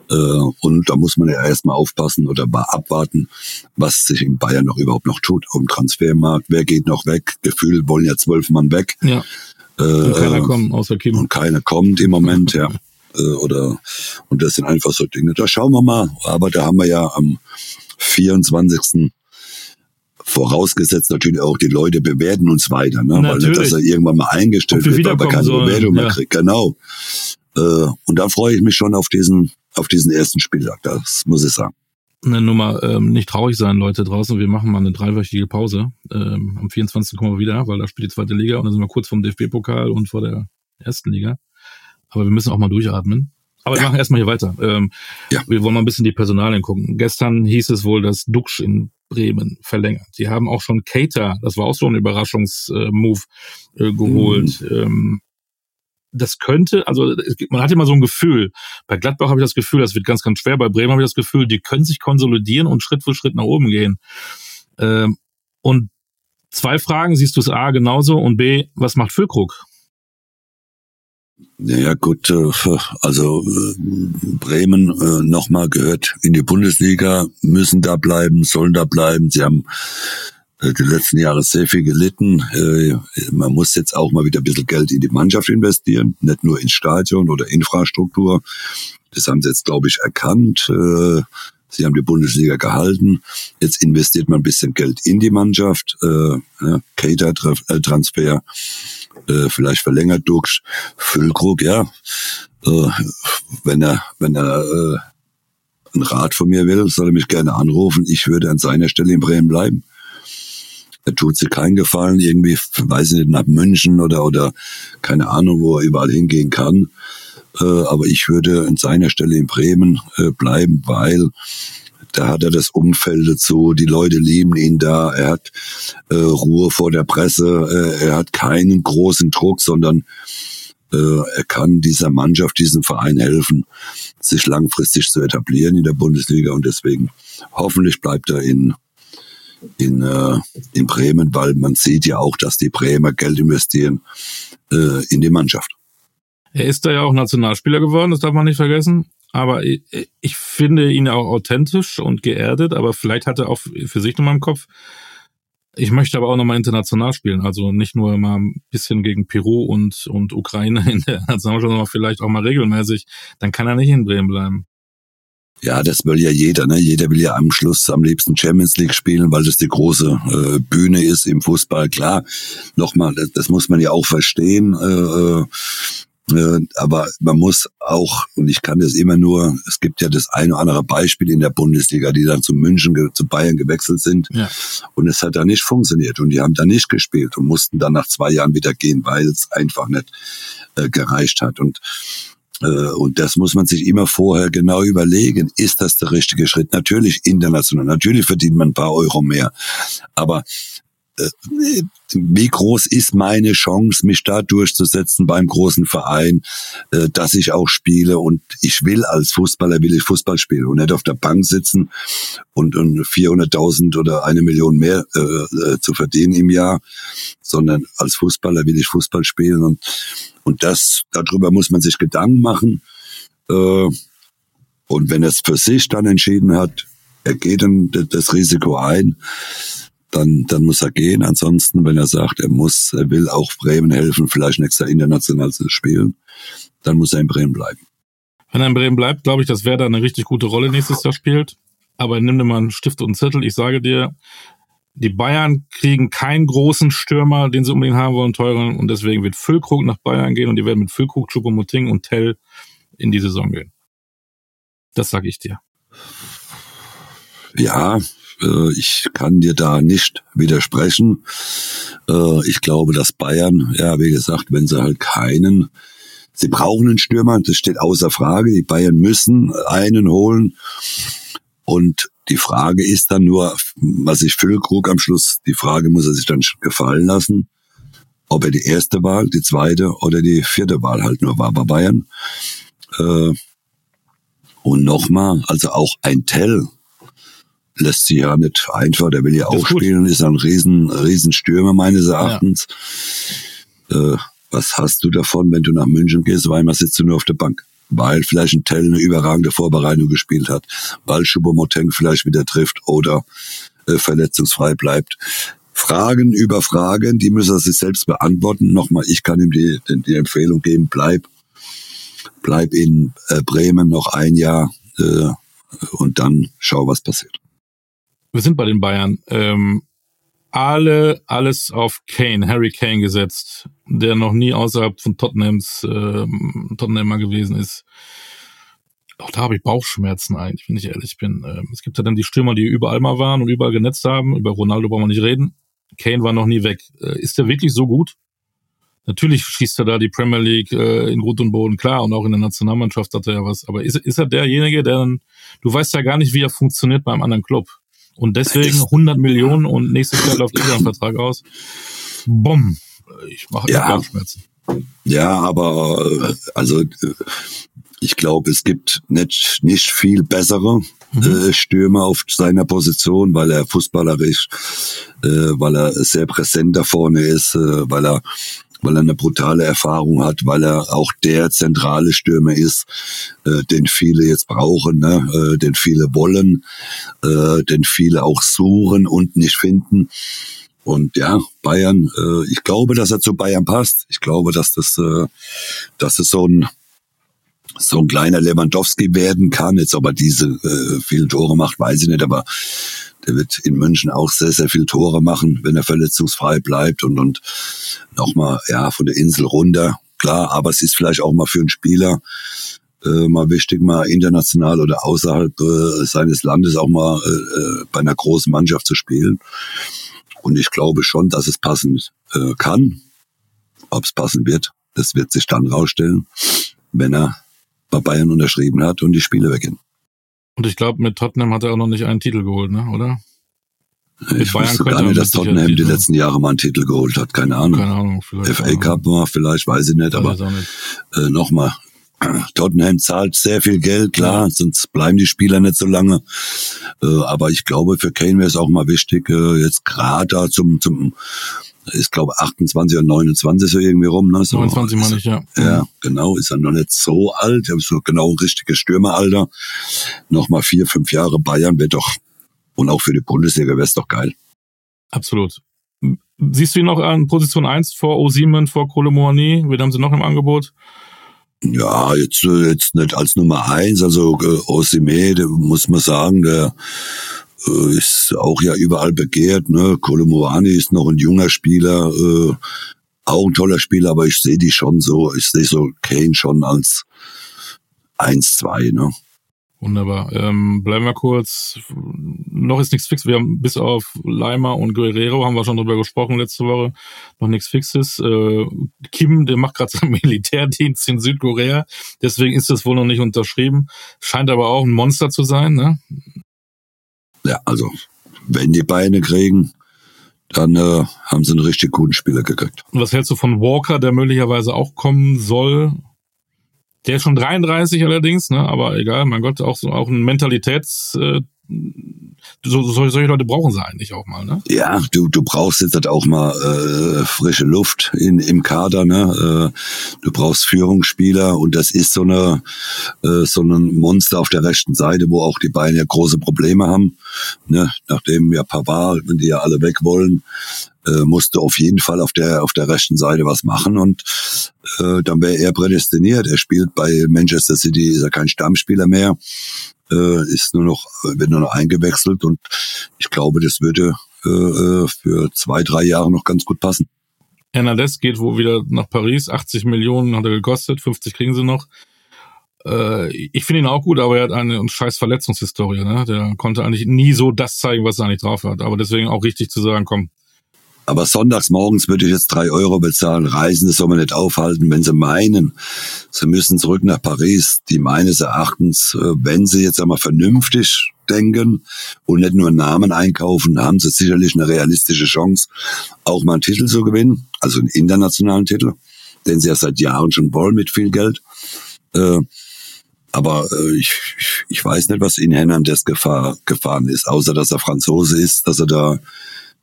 äh, und da muss man ja erstmal aufpassen oder mal abwarten, was sich in Bayern noch überhaupt noch tut. Auf dem Transfermarkt, wer geht noch weg? Gefühlt wollen ja zwölf Mann weg. Ja. Äh, und keiner kommt, außer Kim. Und keiner kommt im Moment, ja. Äh, oder, und das sind einfach so Dinge. Da schauen wir mal. Aber da haben wir ja am 24 vorausgesetzt natürlich auch, die Leute bewerten uns weiter, ne? Weil nicht, dass er irgendwann mal eingestellt wird, aber keine sollen. Bewertung mehr ja. kriegt. Genau. Äh, und da freue ich mich schon auf diesen, auf diesen ersten Spieltag, das muss ich sagen. Eine Nummer, ähm, nicht traurig sein, Leute draußen. Wir machen mal eine dreiwöchige Pause. Ähm, am 24. kommen wir wieder, weil da spielt die zweite Liga und dann sind wir kurz vom DFB-Pokal und vor der ersten Liga. Aber wir müssen auch mal durchatmen. Aber ja. wir machen erstmal hier weiter. Ähm, ja. Wir wollen mal ein bisschen die Personalien gucken. Gestern hieß es wohl, dass Duxch in Bremen verlängert. Die haben auch schon Cater, das war auch so ein Überraschungsmove, äh, geholt. Mhm. Ähm, das könnte, also man hat immer so ein Gefühl. Bei Gladbach habe ich das Gefühl, das wird ganz, ganz schwer. Bei Bremen habe ich das Gefühl, die können sich konsolidieren und Schritt für Schritt nach oben gehen. Ähm, und zwei Fragen, siehst du es A genauso und B, was macht Füllkrug? Ja gut, äh, also äh, Bremen äh, nochmal gehört in die Bundesliga, müssen da bleiben, sollen da bleiben. Sie haben die letzten Jahre sehr viel gelitten. Man muss jetzt auch mal wieder ein bisschen Geld in die Mannschaft investieren, nicht nur ins Stadion oder Infrastruktur. Das haben sie jetzt, glaube ich, erkannt. Sie haben die Bundesliga gehalten. Jetzt investiert man ein bisschen Geld in die Mannschaft. Cater-Transfer äh, vielleicht verlängert durch Füllkrug, ja. Äh, wenn er, wenn er äh, einen Rat von mir will, soll er mich gerne anrufen. Ich würde an seiner Stelle in Bremen bleiben. Er tut sich keinen Gefallen, irgendwie, weiß ich nicht, nach München oder, oder keine Ahnung, wo er überall hingehen kann. Äh, aber ich würde an seiner Stelle in Bremen äh, bleiben, weil da hat er das Umfeld dazu, die Leute lieben ihn da, er hat äh, Ruhe vor der Presse, äh, er hat keinen großen Druck, sondern äh, er kann dieser Mannschaft, diesem Verein helfen, sich langfristig zu etablieren in der Bundesliga und deswegen hoffentlich bleibt er in in, äh, in Bremen, weil man sieht ja auch, dass die Bremer Geld investieren äh, in die Mannschaft. Er ist da ja auch Nationalspieler geworden, das darf man nicht vergessen. Aber ich, finde ihn auch authentisch und geerdet, aber vielleicht hat er auch für sich nochmal im Kopf, ich möchte aber auch nochmal international spielen, also nicht nur mal ein bisschen gegen Peru und, und Ukraine in der Nationalmannschaft, sondern vielleicht auch mal regelmäßig. Dann kann er nicht in Bremen bleiben. Ja, das will ja jeder. Ne? Jeder will ja am Schluss am liebsten Champions League spielen, weil das die große äh, Bühne ist im Fußball. Klar, nochmal, das, das muss man ja auch verstehen. Äh äh, aber man muss auch, und ich kann das immer nur, es gibt ja das eine oder andere Beispiel in der Bundesliga, die dann zu München, zu Bayern gewechselt sind. Ja. Und es hat da nicht funktioniert. Und die haben da nicht gespielt und mussten dann nach zwei Jahren wieder gehen, weil es einfach nicht äh, gereicht hat. Und äh, und das muss man sich immer vorher genau überlegen. Ist das der richtige Schritt? Natürlich international. Natürlich verdient man ein paar Euro mehr. Aber äh, wie groß ist meine Chance, mich da durchzusetzen beim großen Verein, äh, dass ich auch spiele? Und ich will als Fußballer, will ich Fußball spielen und nicht auf der Bank sitzen und, und 400.000 oder eine Million mehr äh, äh, zu verdienen im Jahr, sondern als Fußballer will ich Fußball spielen. Und, und das, darüber muss man sich Gedanken machen. Äh, und wenn er es für sich dann entschieden hat, er geht dann das Risiko ein, dann, dann muss er gehen. Ansonsten, wenn er sagt, er muss, er will auch Bremen helfen, vielleicht nächstes Jahr international zu spielen, dann muss er in Bremen bleiben. Wenn er in Bremen bleibt, glaube ich, dass Werder eine richtig gute Rolle nächstes Jahr spielt. Aber nimm dir mal einen Stift und einen Zettel. Ich sage dir, die Bayern kriegen keinen großen Stürmer, den sie unbedingt haben wollen, teuren. Und deswegen wird Füllkrug nach Bayern gehen und die werden mit Füllkrug, Choupo-Moting und Tell in die Saison gehen. Das sage ich dir. Ja, ich kann dir da nicht widersprechen. Äh, ich glaube, dass Bayern, ja, wie gesagt, wenn sie halt keinen, sie brauchen einen Stürmer, das steht außer Frage. Die Bayern müssen einen holen. Und die Frage ist dann nur, was ich Füllkrug am Schluss, die Frage muss er sich dann gefallen lassen, ob er die erste Wahl, die zweite oder die vierte Wahl halt nur war bei Bayern. Äh, und nochmal, also auch ein Tell, lässt sich ja nicht einfach, der will ja auch spielen, ist ein riesen, riesen Stürmer meines Erachtens. Ja. Äh, was hast du davon, wenn du nach München gehst? Weil man sitzt du nur auf der Bank. Weil vielleicht ein Tell eine überragende Vorbereitung gespielt hat, weil Schubomoteng vielleicht wieder trifft oder äh, verletzungsfrei bleibt. Fragen über Fragen, die müssen er sich selbst beantworten. Nochmal, ich kann ihm die, die Empfehlung geben, bleib, bleib in äh, Bremen noch ein Jahr äh, und dann schau, was passiert. Wir sind bei den Bayern. Ähm, alle alles auf Kane, Harry Kane gesetzt, der noch nie außerhalb von Tottenhams äh, Tottenhamer gewesen ist. Auch da habe ich Bauchschmerzen eigentlich, wenn ich ehrlich bin. Ähm, es gibt ja dann die Stürmer, die überall mal waren und überall genetzt haben. Über Ronaldo brauchen wir nicht reden. Kane war noch nie weg. Äh, ist der wirklich so gut? Natürlich schießt er da die Premier League äh, in Grund und Boden, klar, und auch in der Nationalmannschaft hat er ja was. Aber ist, ist er derjenige, der dann, du weißt ja gar nicht, wie er funktioniert beim anderen Club. Und deswegen 100 Millionen und nächstes Jahr läuft wieder ein Vertrag aus. Bumm. Ich mache ja. Bauchschmerzen. Ja, aber äh, also äh, ich glaube, es gibt nicht, nicht viel bessere mhm. äh, Stürmer auf seiner Position, weil er fußballerisch, äh, weil er sehr präsent da vorne ist, äh, weil er weil er eine brutale Erfahrung hat, weil er auch der zentrale Stürmer ist, äh, den viele jetzt brauchen, ne? äh, den viele wollen, äh, den viele auch suchen und nicht finden. Und ja, Bayern, äh, ich glaube, dass er zu Bayern passt. Ich glaube, dass das, äh, dass es so ein so ein kleiner Lewandowski werden kann. Jetzt aber diese äh, vielen Tore macht, weiß ich nicht, aber der wird in München auch sehr, sehr viel Tore machen, wenn er verletzungsfrei bleibt und, und nochmal, ja, von der Insel runter. Klar, aber es ist vielleicht auch mal für einen Spieler äh, mal wichtig, mal international oder außerhalb äh, seines Landes auch mal äh, äh bei einer großen Mannschaft zu spielen. Und ich glaube schon, dass es passen äh, kann. Ob es passen wird, das wird sich dann rausstellen, wenn er bei Bayern unterschrieben hat und die Spiele weggehen. Und ich glaube, mit Tottenham hat er auch noch nicht einen Titel geholt, ne? oder? Ich wusste gar nicht, dass Tottenham die letzten Jahre mal einen Titel geholt hat. Keine Ahnung. Keine Ahnung vielleicht FA Cup war vielleicht, weiß ich nicht. Weiß aber. Äh, nochmal, Tottenham zahlt sehr viel Geld, klar, ja. sonst bleiben die Spieler nicht so lange. Äh, aber ich glaube, für Kane wäre es auch mal wichtig, äh, jetzt gerade da zum, zum ist glaube 28 oder 29 so irgendwie rum. Ne? So, 29 meine ich, ja. Ja, genau, ist er noch nicht so alt, so genau richtiges Stürmeralter. Nochmal vier, fünf Jahre Bayern wäre doch, und auch für die Bundesliga wäre es doch geil. Absolut. Siehst du ihn noch an Position 1 vor Osimen, vor Kolomoani? Wen haben sie noch im Angebot? Ja, jetzt, jetzt nicht als Nummer eins, also äh, Osime, muss man sagen, der äh, ist auch ja überall begehrt. Ne? Kolomoani ist noch ein junger Spieler, äh, auch ein toller Spieler, aber ich sehe die schon so, ich sehe so Kane schon als eins, zwei. Ne? Wunderbar. Ähm, bleiben wir kurz. Noch ist nichts fix. Wir haben bis auf Leimer und Guerrero haben wir schon drüber gesprochen letzte Woche. Noch nichts Fixes. Äh, Kim, der macht gerade seinen Militärdienst in Südkorea. Deswegen ist das wohl noch nicht unterschrieben. Scheint aber auch ein Monster zu sein. Ne? Ja, also wenn die Beine kriegen, dann äh, haben sie einen richtig guten Spieler gekriegt. Und was hältst du von Walker, der möglicherweise auch kommen soll? Der ist schon 33 allerdings, ne? aber egal, mein Gott, auch, so, auch ein Mentalitäts, äh, so, so, solche Leute brauchen sie eigentlich auch mal, ne? Ja, du, du brauchst jetzt halt auch mal äh, frische Luft in, im Kader, ne? Äh, du brauchst Führungsspieler und das ist so eine äh, so ein Monster auf der rechten Seite, wo auch die Bayern ja große Probleme haben. Ne? Nachdem ja Pavard, wenn die ja alle weg wollen, äh, musste auf jeden Fall auf der auf der rechten Seite was machen und äh, dann wäre er prädestiniert. Er spielt bei Manchester City, ist er kein Stammspieler mehr äh, ist nur noch, wird nur noch eingewechselt und ich glaube, das würde äh, äh, für zwei, drei Jahre noch ganz gut passen. Hernandez geht wohl wieder nach Paris, 80 Millionen hat er gekostet, 50 kriegen sie noch. Äh, ich finde ihn auch gut, aber er hat eine scheiß Verletzungshistorie. Ne? Der konnte eigentlich nie so das zeigen, was er eigentlich drauf hat. Aber deswegen auch richtig zu sagen, komm, aber sonntags morgens würde ich jetzt drei Euro bezahlen. Reisende soll man nicht aufhalten, wenn sie meinen, sie müssen zurück nach Paris. Die meines Erachtens, äh, wenn sie jetzt einmal vernünftig denken und nicht nur Namen einkaufen, haben sie sicherlich eine realistische Chance, auch mal einen Titel zu gewinnen, also einen internationalen Titel, den sie ja seit Jahren schon wollen mit viel Geld. Äh, aber äh, ich, ich weiß nicht, was in Hernandez Gefahr, gefahren ist, außer dass er Franzose ist, dass er da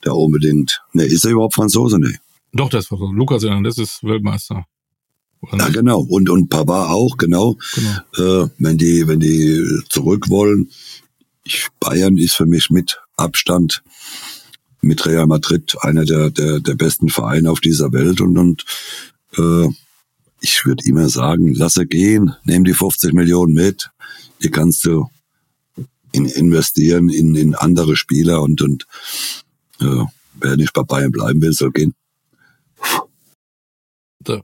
der unbedingt. Ne, ist er überhaupt Franzose? Ne. Doch, der ist Franzose. Lukas Hernandez ist Weltmeister. Ja, genau. Und, und Papa auch, genau. genau. Äh, wenn die, wenn die zurück wollen. Ich, Bayern ist für mich mit Abstand mit Real Madrid einer der, der, der besten Vereine auf dieser Welt und, und äh, ich würde immer sagen, lasse gehen, nimm die 50 Millionen mit, hier kannst du in, investieren in, in andere Spieler und, und äh, wer nicht bei Bayern bleiben will, soll gehen. Da,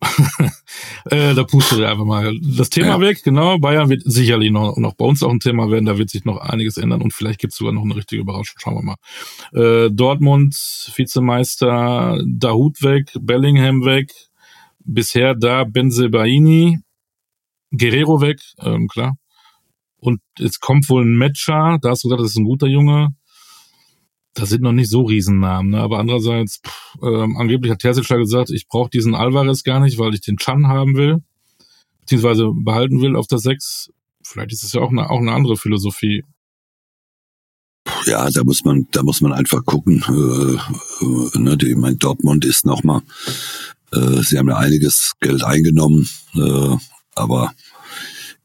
äh, da pustet er einfach mal das Thema ja. weg. Genau, Bayern wird sicherlich noch, noch bei uns auch ein Thema werden. Da wird sich noch einiges ändern und vielleicht gibt es sogar noch eine richtige Überraschung. Schauen wir mal. Äh, Dortmund, Vizemeister, Dahut weg, Bellingham weg. Bisher da Benzebaini, Guerrero weg, ähm, klar. Und jetzt kommt wohl ein Matcher, da hast du gesagt, das ist ein guter Junge. Das sind noch nicht so Riesennamen, ne? aber andererseits, pff, ähm, angeblich hat Terzic gesagt, ich brauche diesen Alvarez gar nicht, weil ich den Chan haben will, beziehungsweise behalten will auf der 6. Vielleicht ist es ja auch eine, auch eine andere Philosophie. Ja, da muss man, da muss man einfach gucken. Äh, äh, ne, die, mein Dortmund ist nochmal, äh, sie haben ja einiges Geld eingenommen, äh, aber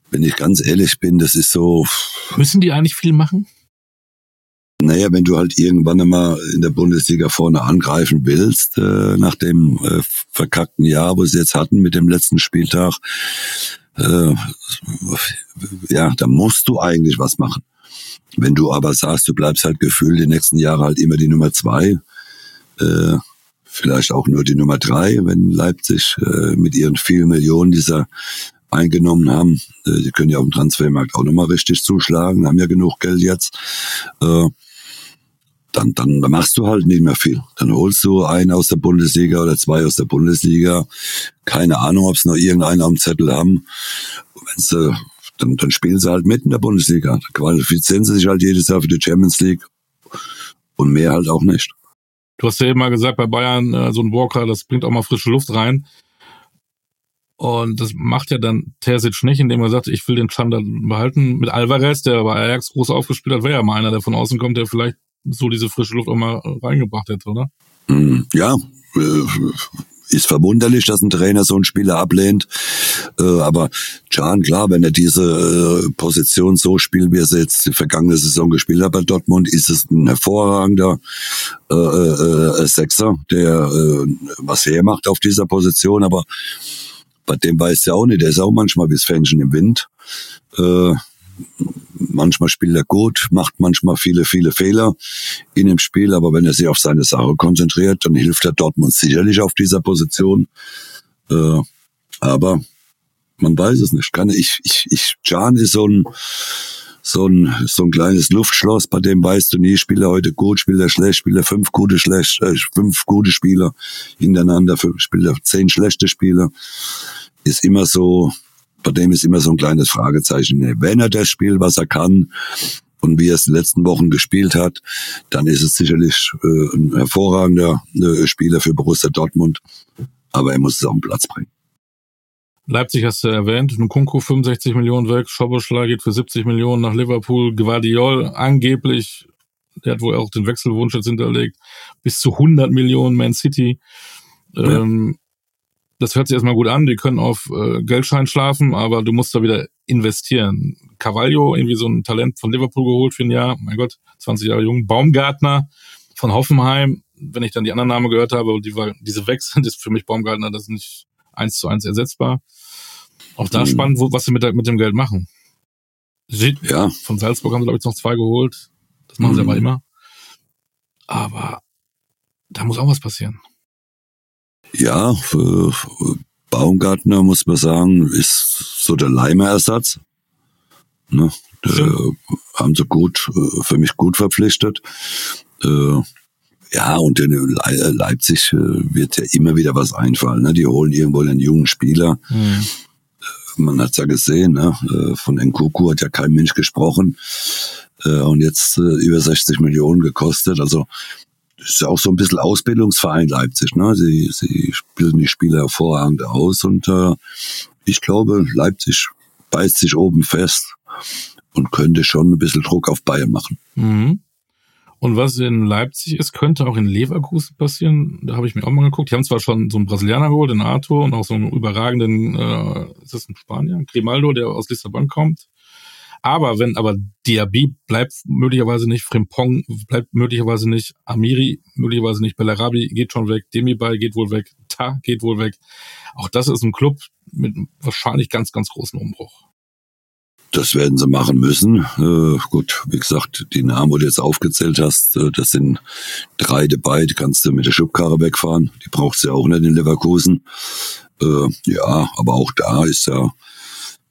wenn ich ganz ehrlich bin, das ist so. Müssen die eigentlich viel machen? Naja, wenn du halt irgendwann einmal in der Bundesliga vorne angreifen willst, äh, nach dem äh, verkackten Jahr, wo sie jetzt hatten mit dem letzten Spieltag, äh, ja, da musst du eigentlich was machen. Wenn du aber sagst, du bleibst halt gefühlt die nächsten Jahre halt immer die Nummer zwei, äh, vielleicht auch nur die Nummer drei, wenn Leipzig äh, mit ihren vielen Millionen dieser eingenommen haben. Äh, die können ja auf dem Transfermarkt auch nochmal richtig zuschlagen, haben ja genug Geld jetzt. Äh, dann, dann machst du halt nicht mehr viel. Dann holst du einen aus der Bundesliga oder zwei aus der Bundesliga. Keine Ahnung, ob es noch irgendeinen am Zettel haben. Wenn's, äh, dann, dann spielen sie halt mit in der Bundesliga. Dann qualifizieren sie sich halt jedes Jahr für die Champions League. Und mehr halt auch nicht. Du hast ja eben mal gesagt, bei Bayern, äh, so ein Walker, das bringt auch mal frische Luft rein. Und das macht ja dann Terzic nicht, indem er sagt, ich will den Chander behalten. Mit Alvarez, der bei Ajax groß aufgespielt hat, wäre ja mal einer, der von außen kommt, der vielleicht so diese frische Luft auch mal reingebracht hätte, oder? Mm, ja, äh, ist verwunderlich, dass ein Trainer so einen Spieler ablehnt. Äh, aber Can, klar, wenn er diese äh, Position so spielt, wie er sie jetzt die vergangene Saison gespielt hat bei Dortmund, ist es ein hervorragender äh, äh, Sechser, der äh, was hermacht auf dieser Position. Aber bei dem weiß er auch nicht, der ist auch manchmal wie das Fähnchen im Wind. Äh, manchmal spielt er gut, macht manchmal viele, viele Fehler in dem Spiel, aber wenn er sich auf seine Sache konzentriert, dann hilft er Dortmund sicherlich auf dieser Position. Äh, aber man weiß es nicht. Kann ich, ich, ich, Can ist so ein, so ein, so ein kleines Luftschloss, bei dem weißt du nie, spielt er heute gut, spielt er schlecht, spielt er fünf gute, schlecht, äh, fünf gute Spieler hintereinander, spielt er zehn schlechte Spieler. Ist immer so, bei dem ist immer so ein kleines Fragezeichen. Wenn er das spielt, was er kann und wie er es in den letzten Wochen gespielt hat, dann ist es sicherlich äh, ein hervorragender äh, Spieler für Borussia Dortmund. Aber er muss es auf den Platz bringen. Leipzig hast du erwähnt, Nkunku 65 Millionen weg, Schoboschla geht für 70 Millionen nach Liverpool, Guardiol angeblich, der hat wohl auch den Wechselwunsch jetzt hinterlegt, bis zu 100 Millionen Man City. Ja. Ähm, das hört sich erstmal gut an, die können auf äh, Geldschein schlafen, aber du musst da wieder investieren. Carvalho, irgendwie so ein Talent von Liverpool geholt für ein Jahr, mein Gott, 20 Jahre jung. Baumgartner von Hoffenheim, wenn ich dann die anderen Namen gehört habe, die war, diese Wechsel, ist für mich Baumgartner, das ist nicht eins zu eins ersetzbar. Auch da mhm. spannend, wo, was sie mit, mit dem Geld machen. Sie, ja. Von Salzburg haben sie, glaube ich, noch zwei geholt. Das machen mhm. sie aber immer. Aber da muss auch was passieren. Ja, Baumgartner muss man sagen, ist so der Leimer-Ersatz. Ne? Haben sie gut, äh, für mich gut verpflichtet. Äh, ja, und in Leipzig äh, wird ja immer wieder was einfallen. Ne? Die holen irgendwo einen jungen Spieler. Mhm. Man hat's ja gesehen, ne? von Nkuku hat ja kein Mensch gesprochen. Und jetzt über 60 Millionen gekostet. Also ist auch so ein bisschen Ausbildungsverein Leipzig. Ne? Sie, sie bilden die Spieler hervorragend aus und äh, ich glaube, Leipzig beißt sich oben fest und könnte schon ein bisschen Druck auf Bayern machen. Mhm. Und was in Leipzig ist, könnte auch in Leverkusen passieren. Da habe ich mir auch mal geguckt. Die haben zwar schon so einen Brasilianer geholt, den Arthur, und auch so einen überragenden, äh, ist das ein Spanier? Grimaldo, der aus Lissabon kommt. Aber wenn aber Diaby bleibt möglicherweise nicht, Frimpong bleibt möglicherweise nicht, Amiri möglicherweise nicht, Bellarabi geht schon weg, Demirbay geht wohl weg, Ta geht wohl weg. Auch das ist ein Club mit wahrscheinlich ganz, ganz großen Umbruch. Das werden sie machen müssen. Äh, gut, wie gesagt, die Namen, wo du jetzt aufgezählt hast, äh, das sind drei dabei, die kannst du mit der Schubkarre wegfahren. Die braucht's ja auch nicht in Leverkusen. Äh, ja, aber auch da ist ja,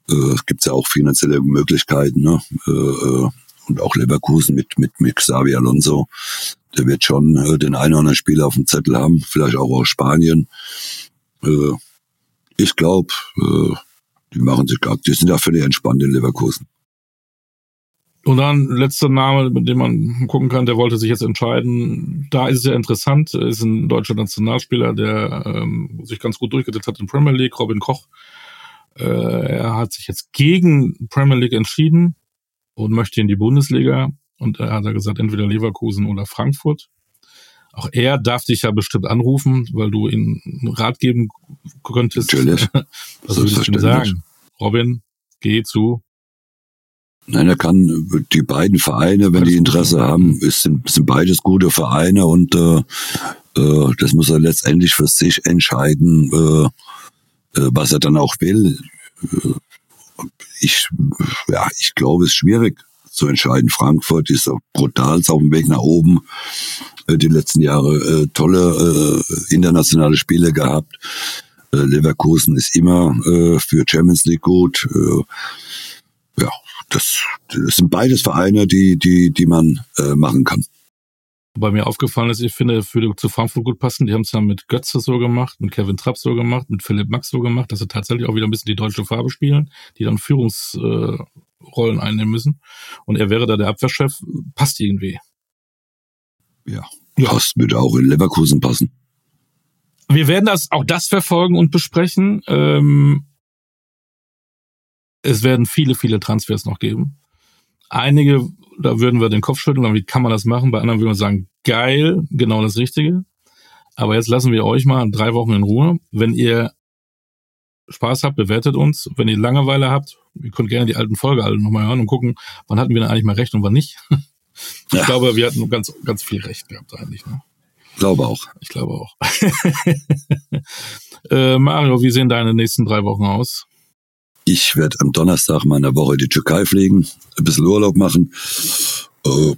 äh, gibt's ja auch finanzielle Möglichkeiten. Ne? Äh, äh, und auch Leverkusen mit, mit, mit Xavi Alonso. Der wird schon äh, den einen oder anderen Spieler auf dem Zettel haben, vielleicht auch aus Spanien. Äh, ich glaube, äh, die machen sich gar, die sind ja völlig entspannt in Leverkusen. Und dann letzter Name, mit dem man gucken kann, der wollte sich jetzt entscheiden. Da ist es ja interessant, ist ein deutscher Nationalspieler, der ähm, sich ganz gut durchgesetzt hat in Premier League, Robin Koch. Äh, er hat sich jetzt gegen Premier League entschieden und möchte in die Bundesliga. Und er hat gesagt, entweder Leverkusen oder Frankfurt. Auch er darf dich ja bestimmt anrufen, weil du ihn Rat geben könntest. Natürlich. Was würdest du sagen? Robin, geh zu. Nein, er kann die beiden Vereine, wenn die Interesse haben, sind, sind beides gute Vereine und äh, äh, das muss er letztendlich für sich entscheiden, äh, was er dann auch will. Äh, ich, ja, ich glaube, es ist schwierig zu entscheiden. Frankfurt ist brutal auf dem Weg nach oben. Äh, die letzten Jahre äh, tolle äh, internationale Spiele gehabt. Äh, Leverkusen ist immer äh, für Champions League gut. Äh, ja, das, das sind beides Vereine, die, die, die man äh, machen kann. Wobei mir aufgefallen ist, ich finde, für zu Frankfurt gut passen. Die haben es ja mit Götze so gemacht, mit Kevin Trapp so gemacht, mit Philipp Max so gemacht, dass sie tatsächlich auch wieder ein bisschen die deutsche Farbe spielen, die dann Führungsrollen einnehmen müssen. Und er wäre da der Abwehrchef, passt irgendwie. Ja, ja. passt, würde auch in Leverkusen passen. Wir werden das auch das verfolgen und besprechen. Ähm, es werden viele, viele Transfers noch geben. Einige, da würden wir den Kopf schütteln, wie kann man das machen? Bei anderen würden wir sagen, geil, genau das Richtige. Aber jetzt lassen wir euch mal drei Wochen in Ruhe. Wenn ihr Spaß habt, bewertet uns. Wenn ihr Langeweile habt, ihr könnt gerne die alten Folge alle nochmal hören und gucken, wann hatten wir denn eigentlich mal recht und wann nicht. Ich ja. glaube, wir hatten ganz, ganz viel recht gehabt eigentlich. Ne? Glaube auch. Ich glaube auch. äh, Mario, wie sehen deine nächsten drei Wochen aus? Ich werde am Donnerstag mal eine Woche die Türkei fliegen, ein bisschen Urlaub machen. Äh,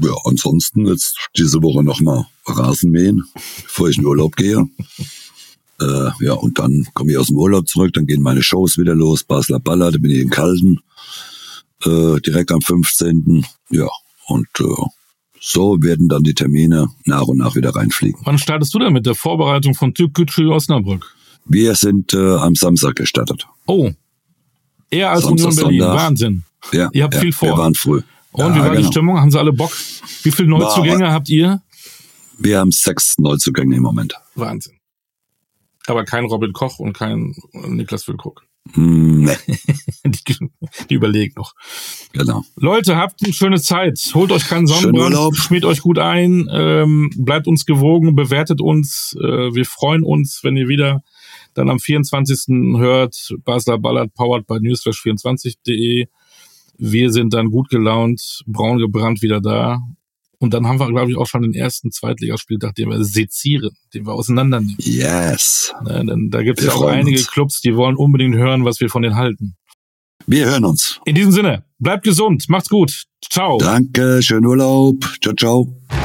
ja, ansonsten jetzt diese Woche nochmal Rasen mähen, bevor ich in Urlaub gehe. äh, ja, und dann komme ich aus dem Urlaub zurück, dann gehen meine Shows wieder los. Basler Baller, da bin ich in Kalden, äh, direkt am 15. Ja, und äh, so werden dann die Termine nach und nach wieder reinfliegen. Wann startest du denn mit der Vorbereitung von Türkgücü Osnabrück? Wir sind äh, am Samstag gestartet. Oh, eher als Samstag, Union Berlin. Sonntag. Wahnsinn. Ja, ihr habt ja, viel vor. Wir waren früh. Und ja, wie war genau. die Stimmung? Haben sie alle Bock? Wie viele Neuzugänge war, habt ihr? Wir haben sechs Neuzugänge im Moment. Wahnsinn. Aber kein Robin Koch und kein Niklas Füllkrug. Hm, nee. die, die überlegt noch. Genau. Leute, habt eine schöne Zeit. Holt euch keinen Sonnenbrand, schmiert euch gut ein, ähm, bleibt uns gewogen, bewertet uns. Äh, wir freuen uns, wenn ihr wieder dann am 24. hört, Basler Ballard, powered by newsflash24.de. Wir sind dann gut gelaunt, braun gebrannt wieder da. Und dann haben wir, glaube ich, auch schon den ersten Zweitligaspieltag, den wir sezieren, den wir auseinandernehmen. Yes. Ne, denn da gibt es ja auch einige uns. Clubs, die wollen unbedingt hören, was wir von denen halten. Wir hören uns. In diesem Sinne, bleibt gesund, macht's gut. Ciao. Danke, schönen Urlaub. Ciao, ciao.